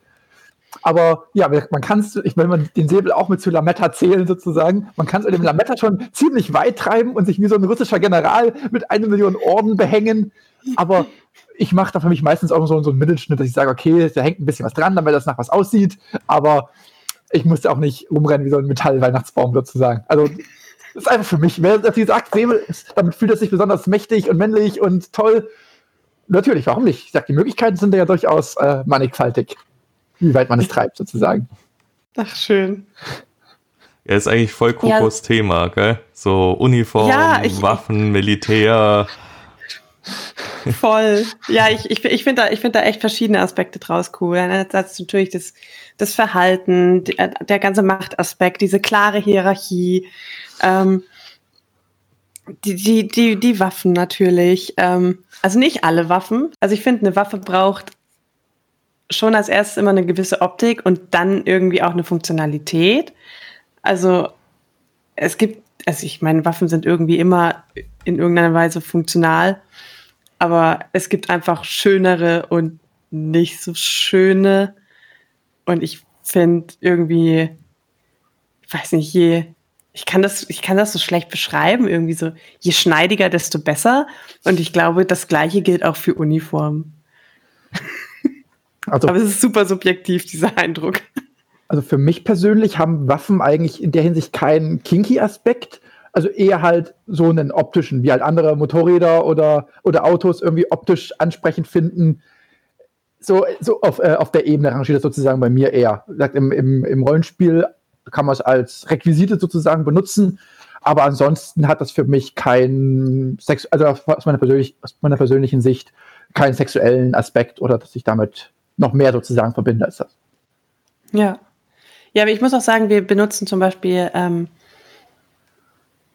Aber ja, man kann es, wenn man den Säbel auch mit zu Lametta zählen sozusagen, man kann es mit dem Lametta schon ziemlich weit treiben und sich wie so ein russischer General mit einer Million Orden behängen. Aber ich mache da für mich meistens auch so, so einen Mittelschnitt, dass ich sage, okay, da hängt ein bisschen was dran, damit das nach was aussieht. Aber ich muss auch nicht rumrennen wie so ein Metall-Weihnachtsbaum sozusagen. Also ist einfach für mich. Wer das sagt, Säbel, damit fühlt er sich besonders mächtig und männlich und toll. Natürlich, warum nicht? Ich sage, die Möglichkeiten sind ja durchaus äh, mannigfaltig wie weit man es treibt, sozusagen. Ach, schön. Ja, ist eigentlich voll Kokos ja. Thema, gell? So Uniform, ja, ich, Waffen, Militär. Voll. Ja, ich, ich, ich finde da, find da echt verschiedene Aspekte draus cool. Einerseits natürlich das, das Verhalten, der, der ganze Machtaspekt, diese klare Hierarchie, ähm, die, die, die, die Waffen natürlich. Ähm, also nicht alle Waffen. Also ich finde, eine Waffe braucht schon als erstes immer eine gewisse Optik und dann irgendwie auch eine Funktionalität. Also es gibt, also ich meine, Waffen sind irgendwie immer in irgendeiner Weise funktional, aber es gibt einfach schönere und nicht so schöne. Und ich finde irgendwie, ich weiß nicht, je, ich kann das, ich kann das so schlecht beschreiben, irgendwie so, je schneidiger, desto besser. Und ich glaube, das Gleiche gilt auch für Uniformen. Also, Aber es ist super subjektiv, dieser Eindruck. Also für mich persönlich haben Waffen eigentlich in der Hinsicht keinen Kinky-Aspekt. Also eher halt so einen optischen, wie halt andere Motorräder oder, oder Autos irgendwie optisch ansprechend finden. So, so auf, äh, auf der Ebene rangiert das sozusagen bei mir eher. Sagt, im, im, Im Rollenspiel kann man es als Requisite sozusagen benutzen, aber ansonsten hat das für mich keinen Sex, also aus meiner, persönlich, aus meiner persönlichen Sicht keinen sexuellen Aspekt oder dass ich damit noch mehr sozusagen verbinde als das. Ja. Ja, aber ich muss auch sagen, wir benutzen zum Beispiel ähm,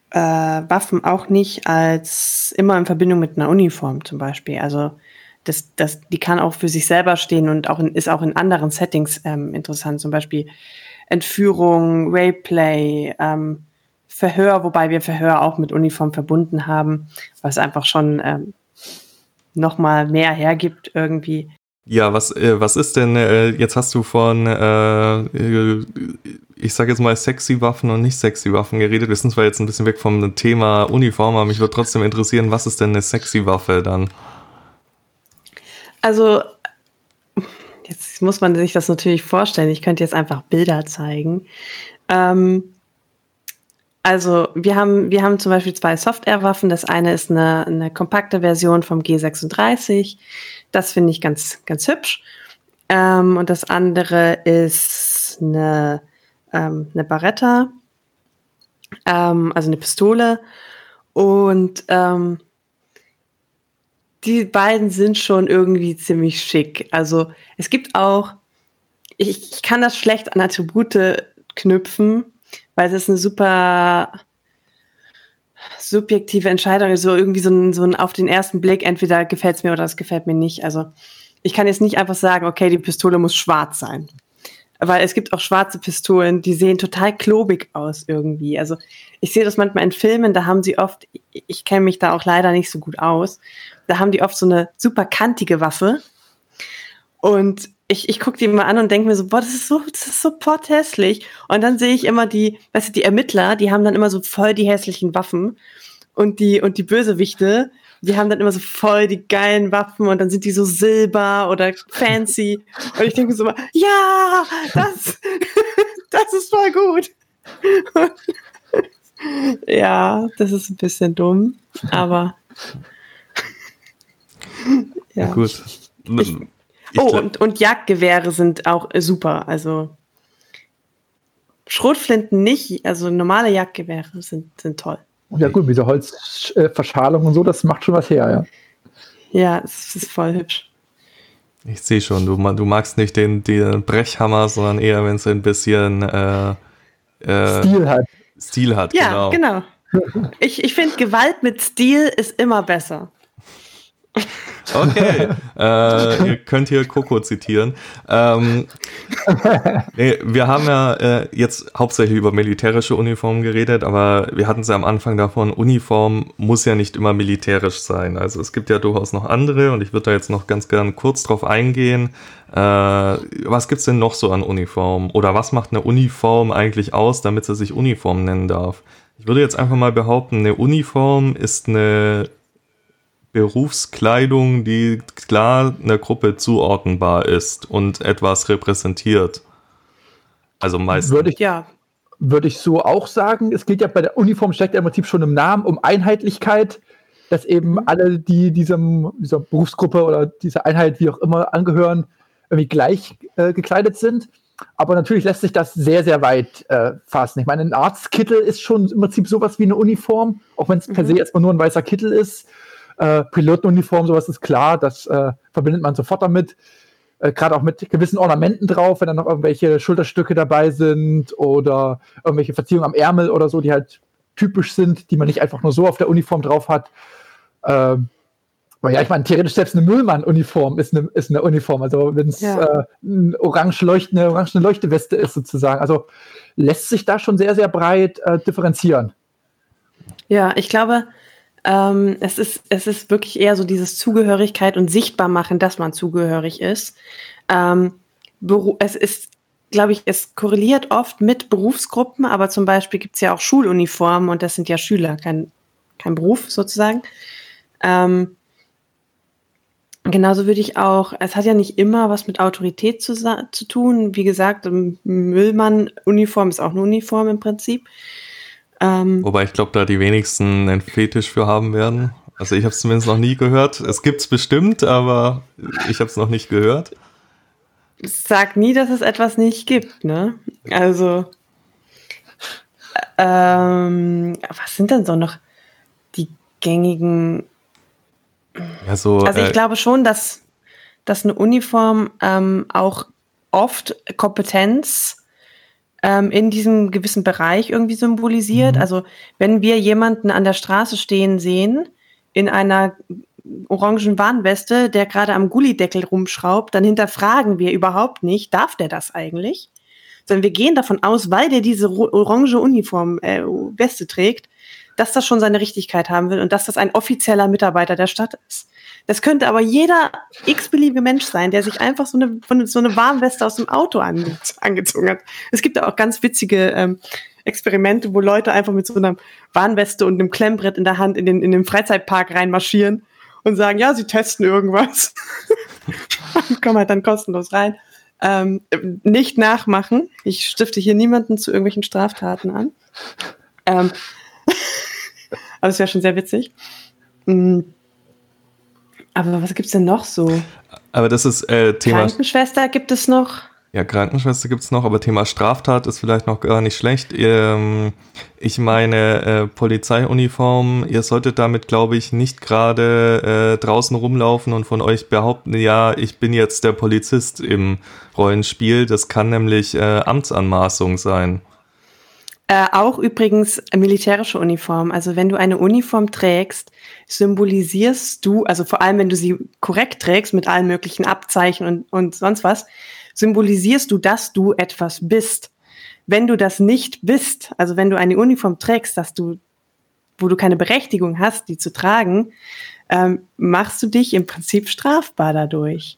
äh, Waffen auch nicht als immer in Verbindung mit einer Uniform zum Beispiel. Also das, das, die kann auch für sich selber stehen und auch in, ist auch in anderen Settings ähm, interessant. Zum Beispiel Entführung, Rayplay, ähm, Verhör, wobei wir Verhör auch mit Uniform verbunden haben, was einfach schon ähm, noch mal mehr hergibt irgendwie. Ja, was, äh, was ist denn, äh, jetzt hast du von, äh, äh, ich sage jetzt mal sexy Waffen und nicht sexy Waffen geredet. Wir sind zwar jetzt ein bisschen weg vom Thema Uniform, aber mich würde trotzdem interessieren, was ist denn eine sexy Waffe dann? Also, jetzt muss man sich das natürlich vorstellen. Ich könnte jetzt einfach Bilder zeigen. Ähm, also wir haben, wir haben zum Beispiel zwei Software-Waffen. Das eine ist eine, eine kompakte Version vom G36. Das finde ich ganz, ganz hübsch. Ähm, und das andere ist eine, ähm, eine Barretta, ähm, also eine Pistole. Und ähm, die beiden sind schon irgendwie ziemlich schick. Also es gibt auch, ich, ich kann das schlecht an Attribute knüpfen, weil es ist eine super subjektive Entscheidung, so irgendwie so ein, so ein auf den ersten Blick, entweder gefällt es mir oder es gefällt mir nicht. Also ich kann jetzt nicht einfach sagen, okay, die Pistole muss schwarz sein. Weil es gibt auch schwarze Pistolen, die sehen total klobig aus irgendwie. Also ich sehe das manchmal in Filmen, da haben sie oft, ich kenne mich da auch leider nicht so gut aus, da haben die oft so eine super kantige Waffe. Und ich, ich gucke die immer an und denke mir so, boah, das ist so, das ist so potthässlich. Und dann sehe ich immer die, weißt du, die Ermittler, die haben dann immer so voll die hässlichen Waffen. Und die, und die Bösewichte, die haben dann immer so voll die geilen Waffen und dann sind die so silber oder fancy. Und ich denke so immer, ja, das, das ist voll gut. ja, das ist ein bisschen dumm, aber. Ja. Gut. Ich, oh, und, und Jagdgewehre sind auch super. Also Schrotflinten nicht, also normale Jagdgewehre sind, sind toll. Ja gut, diese Holzverschalung und so, das macht schon was her, ja. Ja, es ist voll hübsch. Ich sehe schon, du, du magst nicht den, den Brechhammer, sondern eher, wenn es ein bisschen äh, äh, Stil hat. Stil hat, ja, genau. genau. Ich, ich finde, Gewalt mit Stil ist immer besser. Okay, äh, ihr könnt hier Coco zitieren. Ähm, nee, wir haben ja äh, jetzt hauptsächlich über militärische Uniformen geredet, aber wir hatten es ja am Anfang davon, Uniform muss ja nicht immer militärisch sein. Also es gibt ja durchaus noch andere und ich würde da jetzt noch ganz gern kurz drauf eingehen. Äh, was gibt's denn noch so an Uniformen? Oder was macht eine Uniform eigentlich aus, damit sie sich Uniform nennen darf? Ich würde jetzt einfach mal behaupten, eine Uniform ist eine Berufskleidung, die klar einer Gruppe zuordnenbar ist und etwas repräsentiert. Also meistens. Würde ich, ja. würde ich so auch sagen. Es geht ja bei der Uniform steckt ja im Prinzip schon im Namen um Einheitlichkeit, dass eben alle, die diesem, dieser Berufsgruppe oder dieser Einheit, wie auch immer, angehören, irgendwie gleich äh, gekleidet sind. Aber natürlich lässt sich das sehr, sehr weit äh, fassen. Ich meine, ein Arztkittel ist schon im Prinzip sowas wie eine Uniform, auch wenn es mhm. per se erstmal nur ein weißer Kittel ist. Äh, Pilotenuniform, sowas ist klar, das äh, verbindet man sofort damit. Äh, Gerade auch mit gewissen Ornamenten drauf, wenn dann noch irgendwelche Schulterstücke dabei sind oder irgendwelche Verziehungen am Ärmel oder so, die halt typisch sind, die man nicht einfach nur so auf der Uniform drauf hat. Ähm, aber ja, ich meine, theoretisch selbst eine Müllmann-Uniform ist eine, ist eine Uniform. Also wenn es ja. äh, eine orange leuchtende, orange Leuchteweste ist sozusagen. Also lässt sich da schon sehr, sehr breit äh, differenzieren. Ja, ich glaube, ähm, es, ist, es ist wirklich eher so dieses Zugehörigkeit und sichtbar machen, dass man zugehörig ist. Ähm, es ist, glaube ich, es korreliert oft mit Berufsgruppen, aber zum Beispiel gibt es ja auch Schuluniformen und das sind ja Schüler, kein, kein Beruf sozusagen. Ähm, Genauso würde ich auch, es hat ja nicht immer was mit Autorität zu, zu tun. Wie gesagt, Müllmann-Uniform ist auch eine Uniform im Prinzip. Ähm, Wobei ich glaube, da die wenigsten einen Fetisch für haben werden. Also ich habe es zumindest noch nie gehört. Es gibt es bestimmt, aber ich habe es noch nicht gehört. Sag nie, dass es etwas nicht gibt, ne? Also, ähm, was sind denn so noch die gängigen? Ja, so, also ich äh, glaube schon, dass, dass eine Uniform ähm, auch oft Kompetenz ähm, in diesem gewissen Bereich irgendwie symbolisiert. Mhm. Also wenn wir jemanden an der Straße stehen sehen, in einer orangen Warnweste, der gerade am Gullideckel rumschraubt, dann hinterfragen wir überhaupt nicht, darf der das eigentlich? Sondern wir gehen davon aus, weil der diese orange Uniform, äh, Weste trägt, dass das schon seine Richtigkeit haben will und dass das ein offizieller Mitarbeiter der Stadt ist. Das könnte aber jeder x-beliebige Mensch sein, der sich einfach so eine, so eine Warmweste aus dem Auto ange angezogen hat. Es gibt ja auch ganz witzige ähm, Experimente, wo Leute einfach mit so einer Warnweste und einem Klemmbrett in der Hand in den, in den Freizeitpark reinmarschieren und sagen, ja, sie testen irgendwas. und kommen halt dann kostenlos rein. Ähm, nicht nachmachen. Ich stifte hier niemanden zu irgendwelchen Straftaten an. Ähm, aber es wäre schon sehr witzig. Mhm. Aber was gibt es denn noch so? Aber das ist äh, Thema. Krankenschwester gibt es noch. Ja, Krankenschwester gibt es noch, aber Thema Straftat ist vielleicht noch gar nicht schlecht. Ähm, ich meine, äh, Polizeiuniform, ihr solltet damit, glaube ich, nicht gerade äh, draußen rumlaufen und von euch behaupten, ja, ich bin jetzt der Polizist im Rollenspiel. Das kann nämlich äh, Amtsanmaßung sein. Äh, auch übrigens militärische Uniform. Also wenn du eine Uniform trägst, symbolisierst du, also vor allem wenn du sie korrekt trägst mit allen möglichen Abzeichen und, und sonst was, symbolisierst du, dass du etwas bist. Wenn du das nicht bist, also wenn du eine Uniform trägst, dass du, wo du keine Berechtigung hast, die zu tragen, ähm, machst du dich im Prinzip strafbar dadurch.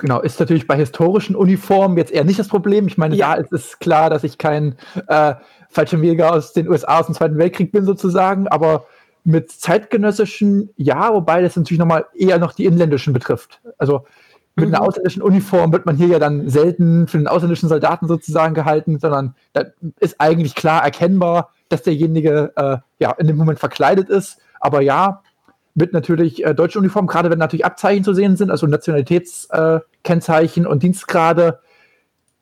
Genau, ist natürlich bei historischen Uniformen jetzt eher nicht das Problem. Ich meine, ja. da ist es klar, dass ich kein äh, Fallschirmjäger aus den USA aus dem Zweiten Weltkrieg bin, sozusagen, aber mit zeitgenössischen, ja, wobei das natürlich nochmal eher noch die inländischen betrifft. Also mit mhm. einer ausländischen Uniform wird man hier ja dann selten für den ausländischen Soldaten sozusagen gehalten, sondern da ist eigentlich klar erkennbar, dass derjenige äh, ja in dem Moment verkleidet ist. Aber ja, mit natürlich äh, deutschen Uniformen, gerade wenn natürlich Abzeichen zu sehen sind, also Nationalitätskennzeichen äh, und Dienstgrade,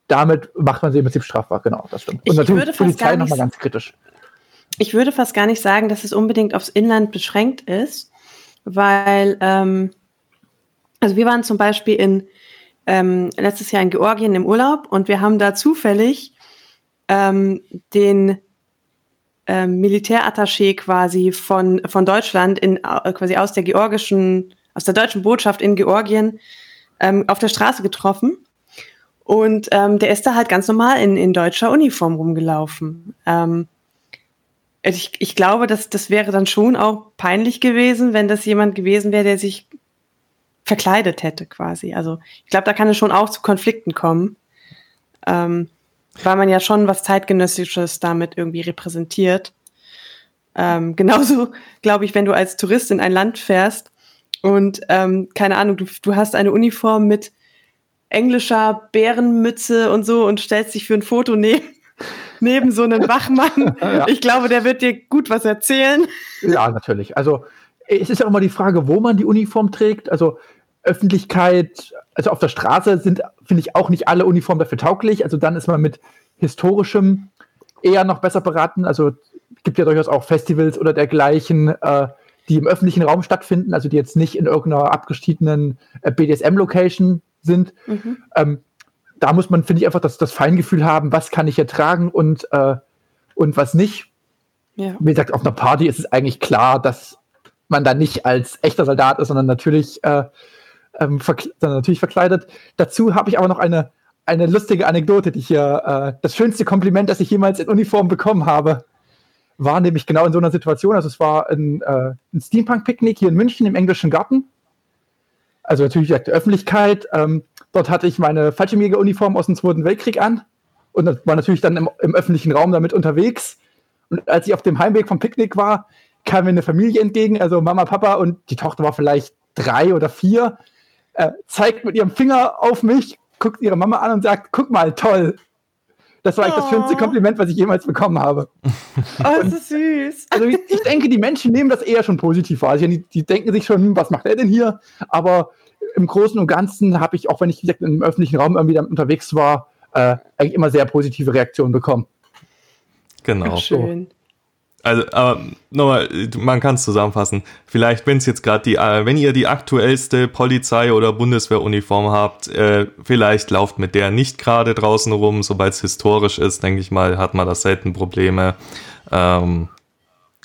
damit macht man sie im Prinzip strafbar, genau, das stimmt. Und ich natürlich Polizei nochmal ganz kritisch. Ich würde fast gar nicht sagen, dass es unbedingt aufs Inland beschränkt ist, weil, ähm, also wir waren zum Beispiel in ähm, letztes Jahr in Georgien im Urlaub und wir haben da zufällig ähm, den ähm, Militärattaché quasi von, von Deutschland in, äh, quasi aus der georgischen, aus der deutschen Botschaft in Georgien ähm, auf der Straße getroffen. Und ähm, der ist da halt ganz normal in, in deutscher Uniform rumgelaufen. Ähm, ich, ich glaube, dass das wäre dann schon auch peinlich gewesen, wenn das jemand gewesen wäre, der sich verkleidet hätte quasi. Also ich glaube, da kann es schon auch zu Konflikten kommen, ähm, weil man ja schon was zeitgenössisches damit irgendwie repräsentiert. Ähm, genauso glaube ich, wenn du als Tourist in ein Land fährst und ähm, keine Ahnung, du, du hast eine Uniform mit englischer Bärenmütze und so und stellst dich für ein Foto neben, neben so einen Wachmann. ja. Ich glaube, der wird dir gut was erzählen. Ja, natürlich. Also es ist ja auch immer die Frage, wo man die Uniform trägt. Also Öffentlichkeit, also auf der Straße sind, finde ich, auch nicht alle Uniformen dafür tauglich. Also dann ist man mit historischem eher noch besser beraten. Also gibt ja durchaus auch Festivals oder dergleichen, äh, die im öffentlichen Raum stattfinden, also die jetzt nicht in irgendeiner abgeschiedenen äh, BDSM-Location sind. Mhm. Ähm, da muss man, finde ich, einfach das, das Feingefühl haben, was kann ich ertragen und, äh, und was nicht. Ja. Wie gesagt, auf einer Party ist es eigentlich klar, dass man da nicht als echter Soldat ist, sondern natürlich, äh, ähm, sondern natürlich verkleidet. Dazu habe ich aber noch eine, eine lustige Anekdote, die hier, äh, das schönste Kompliment, das ich jemals in Uniform bekommen habe, war nämlich genau in so einer Situation. Also es war ein, äh, ein Steampunk-Picknick hier in München im englischen Garten also natürlich der Öffentlichkeit. Ähm, dort hatte ich meine Fallschirmjägeruniform aus dem Zweiten Weltkrieg an und war natürlich dann im, im, öffentlichen Raum damit unterwegs. Und als ich auf dem Heimweg vom Picknick war, kam mir eine Familie entgegen, also Mama, Papa und die Tochter war vielleicht drei oder vier, äh, zeigt mit ihrem Finger auf mich, guckt ihre Mama an und sagt, guck mal, toll. Das war eigentlich oh. das schönste oh. Kompliment, was ich jemals bekommen habe. Oh, das ist süß. Also ich, ich, denke, die Menschen nehmen das eher schon positiv wahr. Also die, die, denken sich schon, was macht er denn hier? Aber im Großen und Ganzen habe ich, auch wenn ich gesagt, im öffentlichen Raum irgendwie damit unterwegs war, äh, eigentlich immer sehr positive Reaktionen bekommen. Genau. Ach, schön. Also, aber nochmal, man kann es zusammenfassen. Vielleicht, wenn es jetzt gerade die, äh, wenn ihr die aktuellste Polizei- oder Bundeswehruniform habt, äh, vielleicht lauft mit der nicht gerade draußen rum. Sobald es historisch ist, denke ich mal, hat man da selten Probleme. Ähm,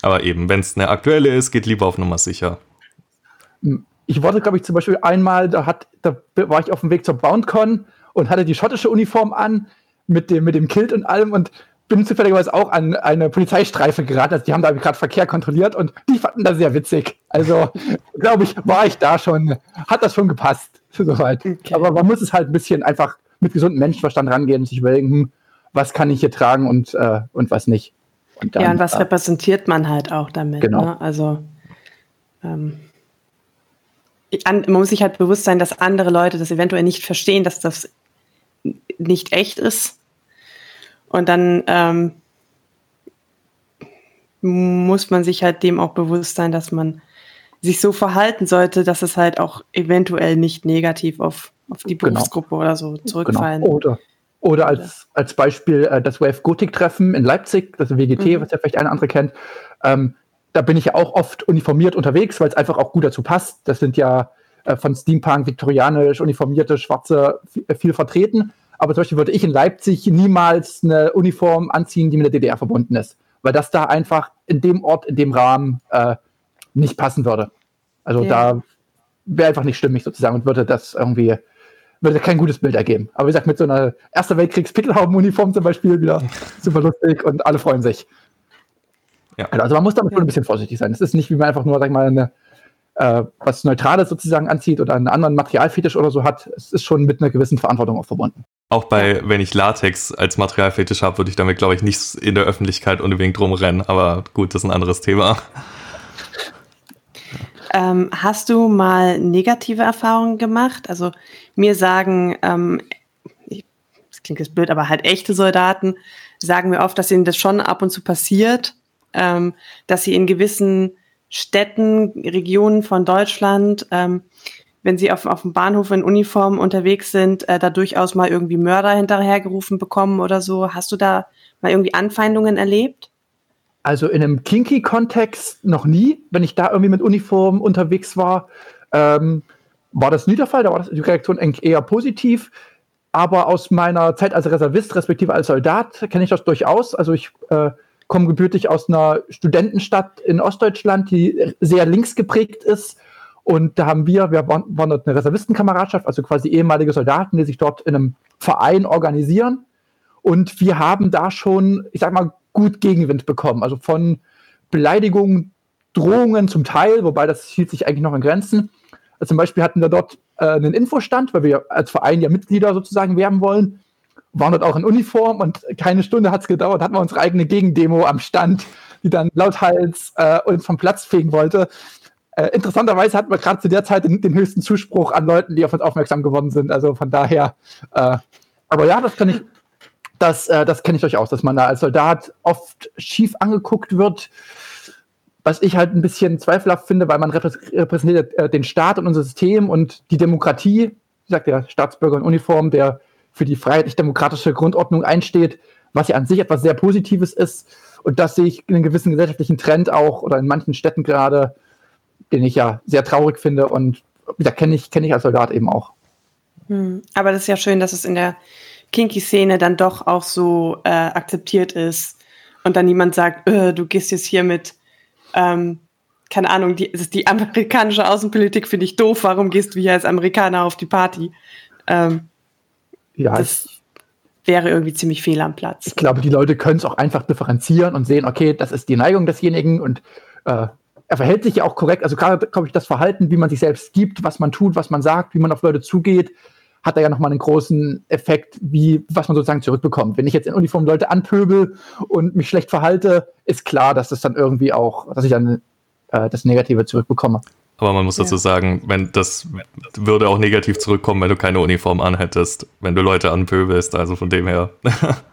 aber eben, wenn es eine aktuelle ist, geht lieber auf Nummer sicher. Ich wollte, glaube ich, zum Beispiel einmal, da, hat, da war ich auf dem Weg zur BoundCon und hatte die schottische Uniform an mit dem, mit dem Kilt und allem und bin zufälligerweise auch an eine Polizeistreife geraten. Also die haben da gerade Verkehr kontrolliert und die fanden das sehr witzig. Also, glaube ich, war ich da schon, hat das schon gepasst. Soweit. Okay. Aber man muss es halt ein bisschen einfach mit gesundem Menschenverstand rangehen und sich überlegen, hm, was kann ich hier tragen und, äh, und was nicht. Und dann, ja, und was äh, repräsentiert man halt auch damit. Genau. Ne? Also, ähm, an, man muss sich halt bewusst sein, dass andere Leute das eventuell nicht verstehen, dass das nicht echt ist und dann ähm, muss man sich halt dem auch bewusst sein, dass man sich so verhalten sollte, dass es halt auch eventuell nicht negativ auf, auf die genau. Berufsgruppe genau. oder so zurückfallen. Genau. Oder, oder als, als Beispiel äh, das Wave Gothic Treffen in Leipzig, das WGT, mhm. was ja vielleicht eine andere kennt. Ähm, da bin ich ja auch oft uniformiert unterwegs, weil es einfach auch gut dazu passt. Das sind ja äh, von Steampunk, viktorianisch, uniformierte Schwarze viel vertreten. Aber zum Beispiel würde ich in Leipzig niemals eine Uniform anziehen, die mit der DDR verbunden ist, weil das da einfach in dem Ort, in dem Rahmen äh, nicht passen würde. Also ja. da wäre einfach nicht stimmig sozusagen und würde das irgendwie würde kein gutes Bild ergeben. Aber wie gesagt, mit so einer Erster Weltkriegs-Pickelhauben-Uniform zum Beispiel wieder super lustig und alle freuen sich. Ja. Also man muss damit schon ein bisschen vorsichtig sein. Es ist nicht, wie man einfach nur, sag ich mal, eine, äh, was Neutrales sozusagen anzieht oder einen anderen Materialfetisch oder so hat. Es ist schon mit einer gewissen Verantwortung auch verbunden. Auch bei, wenn ich Latex als Materialfetisch habe, würde ich damit, glaube ich, nicht in der Öffentlichkeit unbedingt rumrennen. Aber gut, das ist ein anderes Thema. Ähm, hast du mal negative Erfahrungen gemacht? Also mir sagen, ähm, das klingt jetzt blöd, aber halt echte Soldaten sagen mir oft, dass ihnen das schon ab und zu passiert, ähm, dass sie in gewissen Städten, Regionen von Deutschland ähm, wenn sie auf, auf dem Bahnhof in Uniform unterwegs sind, äh, da durchaus mal irgendwie Mörder hinterhergerufen bekommen oder so. Hast du da mal irgendwie Anfeindungen erlebt? Also in einem Kinky-Kontext noch nie. Wenn ich da irgendwie mit Uniform unterwegs war, ähm, war das nie der Fall. Da war die Reaktion eher positiv. Aber aus meiner Zeit als Reservist, respektive als Soldat, kenne ich das durchaus. Also ich äh, komme gebürtig aus einer Studentenstadt in Ostdeutschland, die sehr links geprägt ist Und da haben wir, wir waren, dort eine Reservistenkameradschaft, also quasi ehemalige Soldaten, die sich dort in einem Verein organisieren. Und wir haben da schon, ich sag mal, gut Gegenwind bekommen. Also von Beleidigungen, Drohungen zum Teil, wobei das hielt sich eigentlich noch in Grenzen. Also zum Beispiel hatten wir dort äh, einen Infostand, weil wir als Verein ja Mitglieder sozusagen werben wollen. Waren dort auch in Uniform und keine Stunde hat es gedauert, hatten wir unsere eigene Gegendemo am Stand, die dann lauthals äh, uns vom Platz fegen wollte. Äh, interessanterweise hatten wir gerade zu der Zeit den, den, höchsten Zuspruch an Leuten, die auf uns aufmerksam geworden sind. Also von daher, äh, aber ja, das kann ich, das, äh, das kenne ich durchaus, dass man da als Soldat oft schief angeguckt wird. Was ich halt ein bisschen zweifelhaft finde, weil man repräsentiert äh, den Staat und unser System und die Demokratie, wie sagt der Staatsbürger in Uniform, der für die freiheitlich-demokratische Grundordnung einsteht, was ja an sich etwas sehr Positives ist. Und das sehe ich in einem gewissen gesellschaftlichen Trend auch oder in manchen Städten gerade, den ich ja sehr traurig finde und da kenne ich, kenn ich als Soldat eben auch. Hm. Aber das ist ja schön, dass es in der Kinky-Szene dann doch auch so äh, akzeptiert ist und dann niemand sagt, äh, du gehst jetzt hier mit, ähm, keine Ahnung, die, die amerikanische Außenpolitik finde ich doof, warum gehst du hier als Amerikaner auf die Party? Ähm, ja, das wäre irgendwie ziemlich fehl am Platz. Ich glaube, die Leute können es auch einfach differenzieren und sehen, okay, das ist die Neigung desjenigen und äh, er verhält sich ja auch korrekt. Also gerade, glaube ich, das Verhalten, wie man sich selbst gibt, was man tut, was man sagt, wie man auf Leute zugeht, hat da ja nochmal einen großen Effekt, wie, was man sozusagen zurückbekommt. Wenn ich jetzt in Uniform Leute anpöbel und mich schlecht verhalte, ist klar, dass das dann irgendwie auch, dass ich dann äh, das Negative zurückbekomme. Aber man muss dazu sagen, wenn das würde auch negativ zurückkommen, wenn du keine Uniform anhättest, wenn du Leute anpöbelst, also von dem her.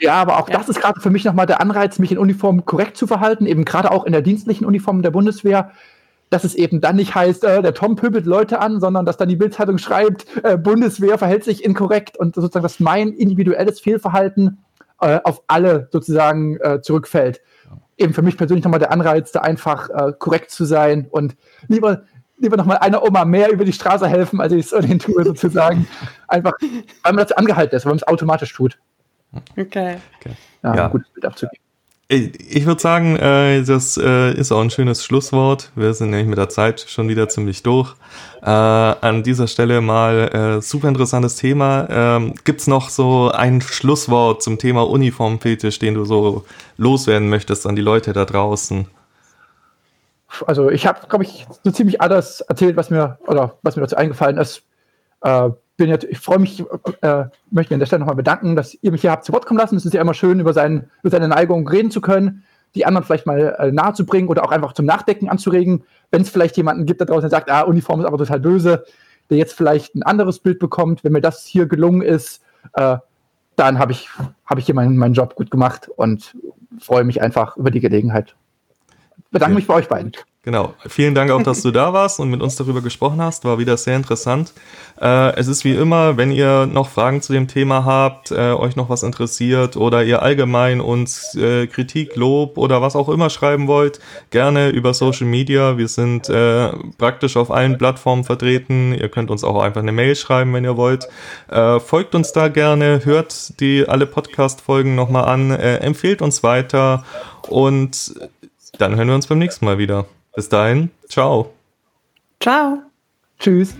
Ja, aber auch ja. das ist gerade für mich nochmal der Anreiz, mich in Uniform korrekt zu verhalten, eben gerade auch in der dienstlichen Uniform der Bundeswehr, dass es eben dann nicht heißt, äh, der Tom pöbelt Leute an, sondern dass dann die Bildzeitung schreibt, äh, Bundeswehr verhält sich inkorrekt und sozusagen, dass mein individuelles Fehlverhalten äh, auf alle sozusagen äh, zurückfällt. Eben für mich persönlich nochmal der Anreiz, da einfach äh, korrekt zu sein und lieber lieber nochmal einer Oma mehr über die Straße helfen, als ich es ohnehin tue, sozusagen. Einfach, weil man dazu angehalten ist, weil man es automatisch tut. Okay. okay. Ja, ja. gutes Bild abzugeben. Ich würde sagen, äh, das äh, ist auch ein schönes Schlusswort. Wir sind nämlich mit der Zeit schon wieder ziemlich durch. Äh, an dieser Stelle mal super interessantes Thema. Ähm, Gibt es noch so ein Schlusswort zum Thema Uniformfetisch, den du so loswerden möchtest an die Leute da draußen? Also ich habe, glaube ich, so ziemlich alles erzählt, was mir oder was mir dazu eingefallen ist. Äh, bin jetzt, ich freue mich, äh, möchte mich an der Stelle nochmal bedanken, dass ihr mich hier habt zu Wort kommen lassen. Es ist ja immer schön, über, sein, über seine Neigung reden zu können, die anderen vielleicht mal äh, nahe zu bringen oder auch einfach zum Nachdenken anzuregen. Wenn es vielleicht jemanden gibt da draußen, der sagt, ah, Uniform ist aber total böse, der jetzt vielleicht ein anderes Bild bekommt, wenn mir das hier gelungen ist, äh, dann habe ich, hab ich hier meinen, meinen Job gut gemacht und freue mich einfach über die Gelegenheit. Bedanke mich bei euch beiden. Genau. Vielen Dank auch, dass du da warst und mit uns darüber gesprochen hast. War wieder sehr interessant. Äh, es ist wie immer, wenn ihr noch Fragen zu dem Thema habt, äh, euch noch was interessiert oder ihr allgemein uns äh, Kritik, Lob oder was auch immer schreiben wollt, gerne über Social Media. Wir sind äh, praktisch auf allen Plattformen vertreten. Ihr könnt uns auch einfach eine Mail schreiben, wenn ihr wollt. Äh, folgt uns da gerne, hört die alle Podcast-Folgen nochmal an, äh, empfehlt uns weiter und dann hören wir uns beim nächsten Mal wieder. Bis dahin, ciao. Ciao. Tschüss.